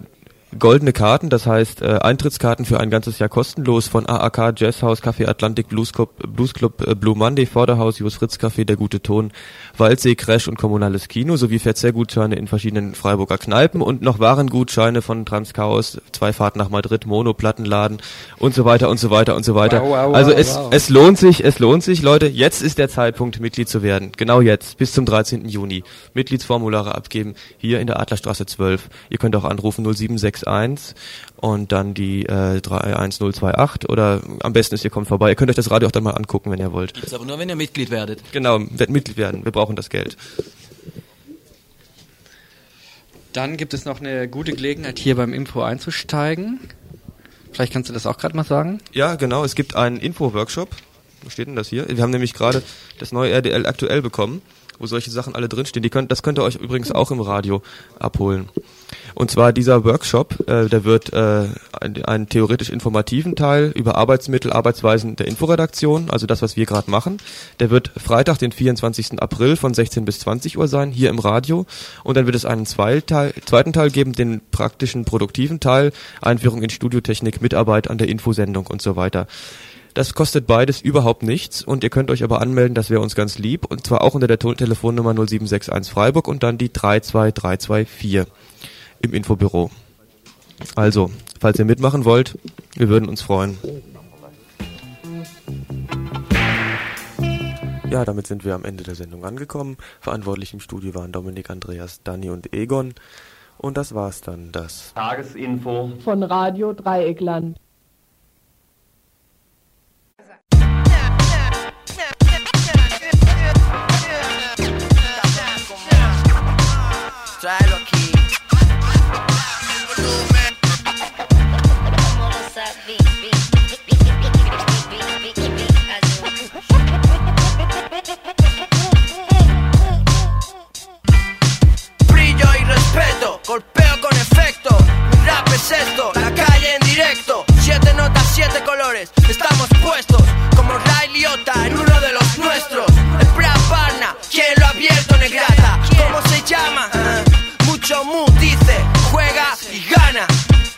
[SPEAKER 3] goldene Karten, das heißt äh, Eintrittskarten für ein ganzes Jahr kostenlos von AAK, Jazzhaus, Café Atlantik, Blues Club, Blues Club äh, Blue Monday, Vorderhaus, Jos Fritz Café, Der Gute Ton, Waldsee, Crash und Kommunales Kino sowie Verzehrgutscheine in verschiedenen Freiburger Kneipen und noch Warengutscheine von Transchaos, zwei Fahrten nach Madrid, Mono, Plattenladen und so weiter und so weiter und so weiter.
[SPEAKER 4] Wow, wow,
[SPEAKER 3] also
[SPEAKER 4] wow,
[SPEAKER 3] es,
[SPEAKER 4] wow.
[SPEAKER 3] es lohnt sich, es lohnt sich, Leute, jetzt ist der Zeitpunkt, Mitglied zu werden. Genau jetzt, bis zum 13. Juni. Mitgliedsformulare abgeben, hier in der Adlerstraße 12. Ihr könnt auch anrufen 0761 und dann die äh, 31028 oder am besten ist, ihr kommt vorbei. Ihr könnt euch das Radio auch dann mal angucken, wenn ihr wollt.
[SPEAKER 19] Gibt's aber nur, wenn ihr Mitglied werdet.
[SPEAKER 3] Genau, werdet Mitglied werden. Wir brauchen das Geld.
[SPEAKER 4] Dann gibt es noch eine gute Gelegenheit, hier beim Info einzusteigen. Vielleicht kannst du das auch gerade mal sagen.
[SPEAKER 3] Ja, genau, es gibt einen Info-Workshop. Wo steht denn das hier? Wir haben nämlich gerade das neue RDL aktuell bekommen, wo solche Sachen alle drinstehen. Die könnt, das könnt ihr euch übrigens auch im Radio abholen. Und zwar dieser Workshop, äh, der wird äh, einen, theoretisch informativen Teil über Arbeitsmittel, Arbeitsweisen der Inforedaktion, also das, was wir gerade machen. Der wird Freitag, den 24. April von 16 bis 20 Uhr sein, hier im Radio. Und dann wird es einen zweiten Teil geben, den praktischen, produktiven Teil, Einführung in Studiotechnik, Mitarbeit an der Infosendung und so weiter. Das kostet beides überhaupt nichts und ihr könnt euch aber anmelden, das wäre uns ganz lieb und zwar auch unter der Telefonnummer 0761 Freiburg und dann die 32324 im Infobüro. Also, falls ihr mitmachen wollt, wir würden uns freuen. Ja, damit sind wir am Ende der Sendung angekommen. Verantwortlich im Studio waren Dominik, Andreas, Dani und Egon. Und das war's dann, das
[SPEAKER 1] Tagesinfo von Radio Dreieckland.
[SPEAKER 20] esto? La calle en directo, siete notas, siete colores. Estamos puestos como Ray Liotta en uno de los nuestros. El Praparna, quien lo ha abierto, negrata. ¿Cómo se llama? Mucho mu dice, juega y gana.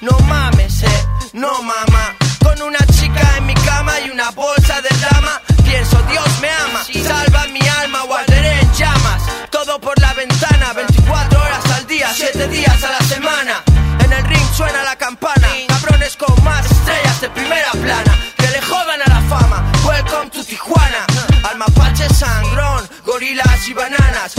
[SPEAKER 20] No mames, eh, no mama. Con una chica en mi cama y una bolsa de dama. Pienso, Dios me ama, salva mi alma o arderé en llamas. Todo por la ventana, 24 horas al día, 7 días a la gorilas y bananas.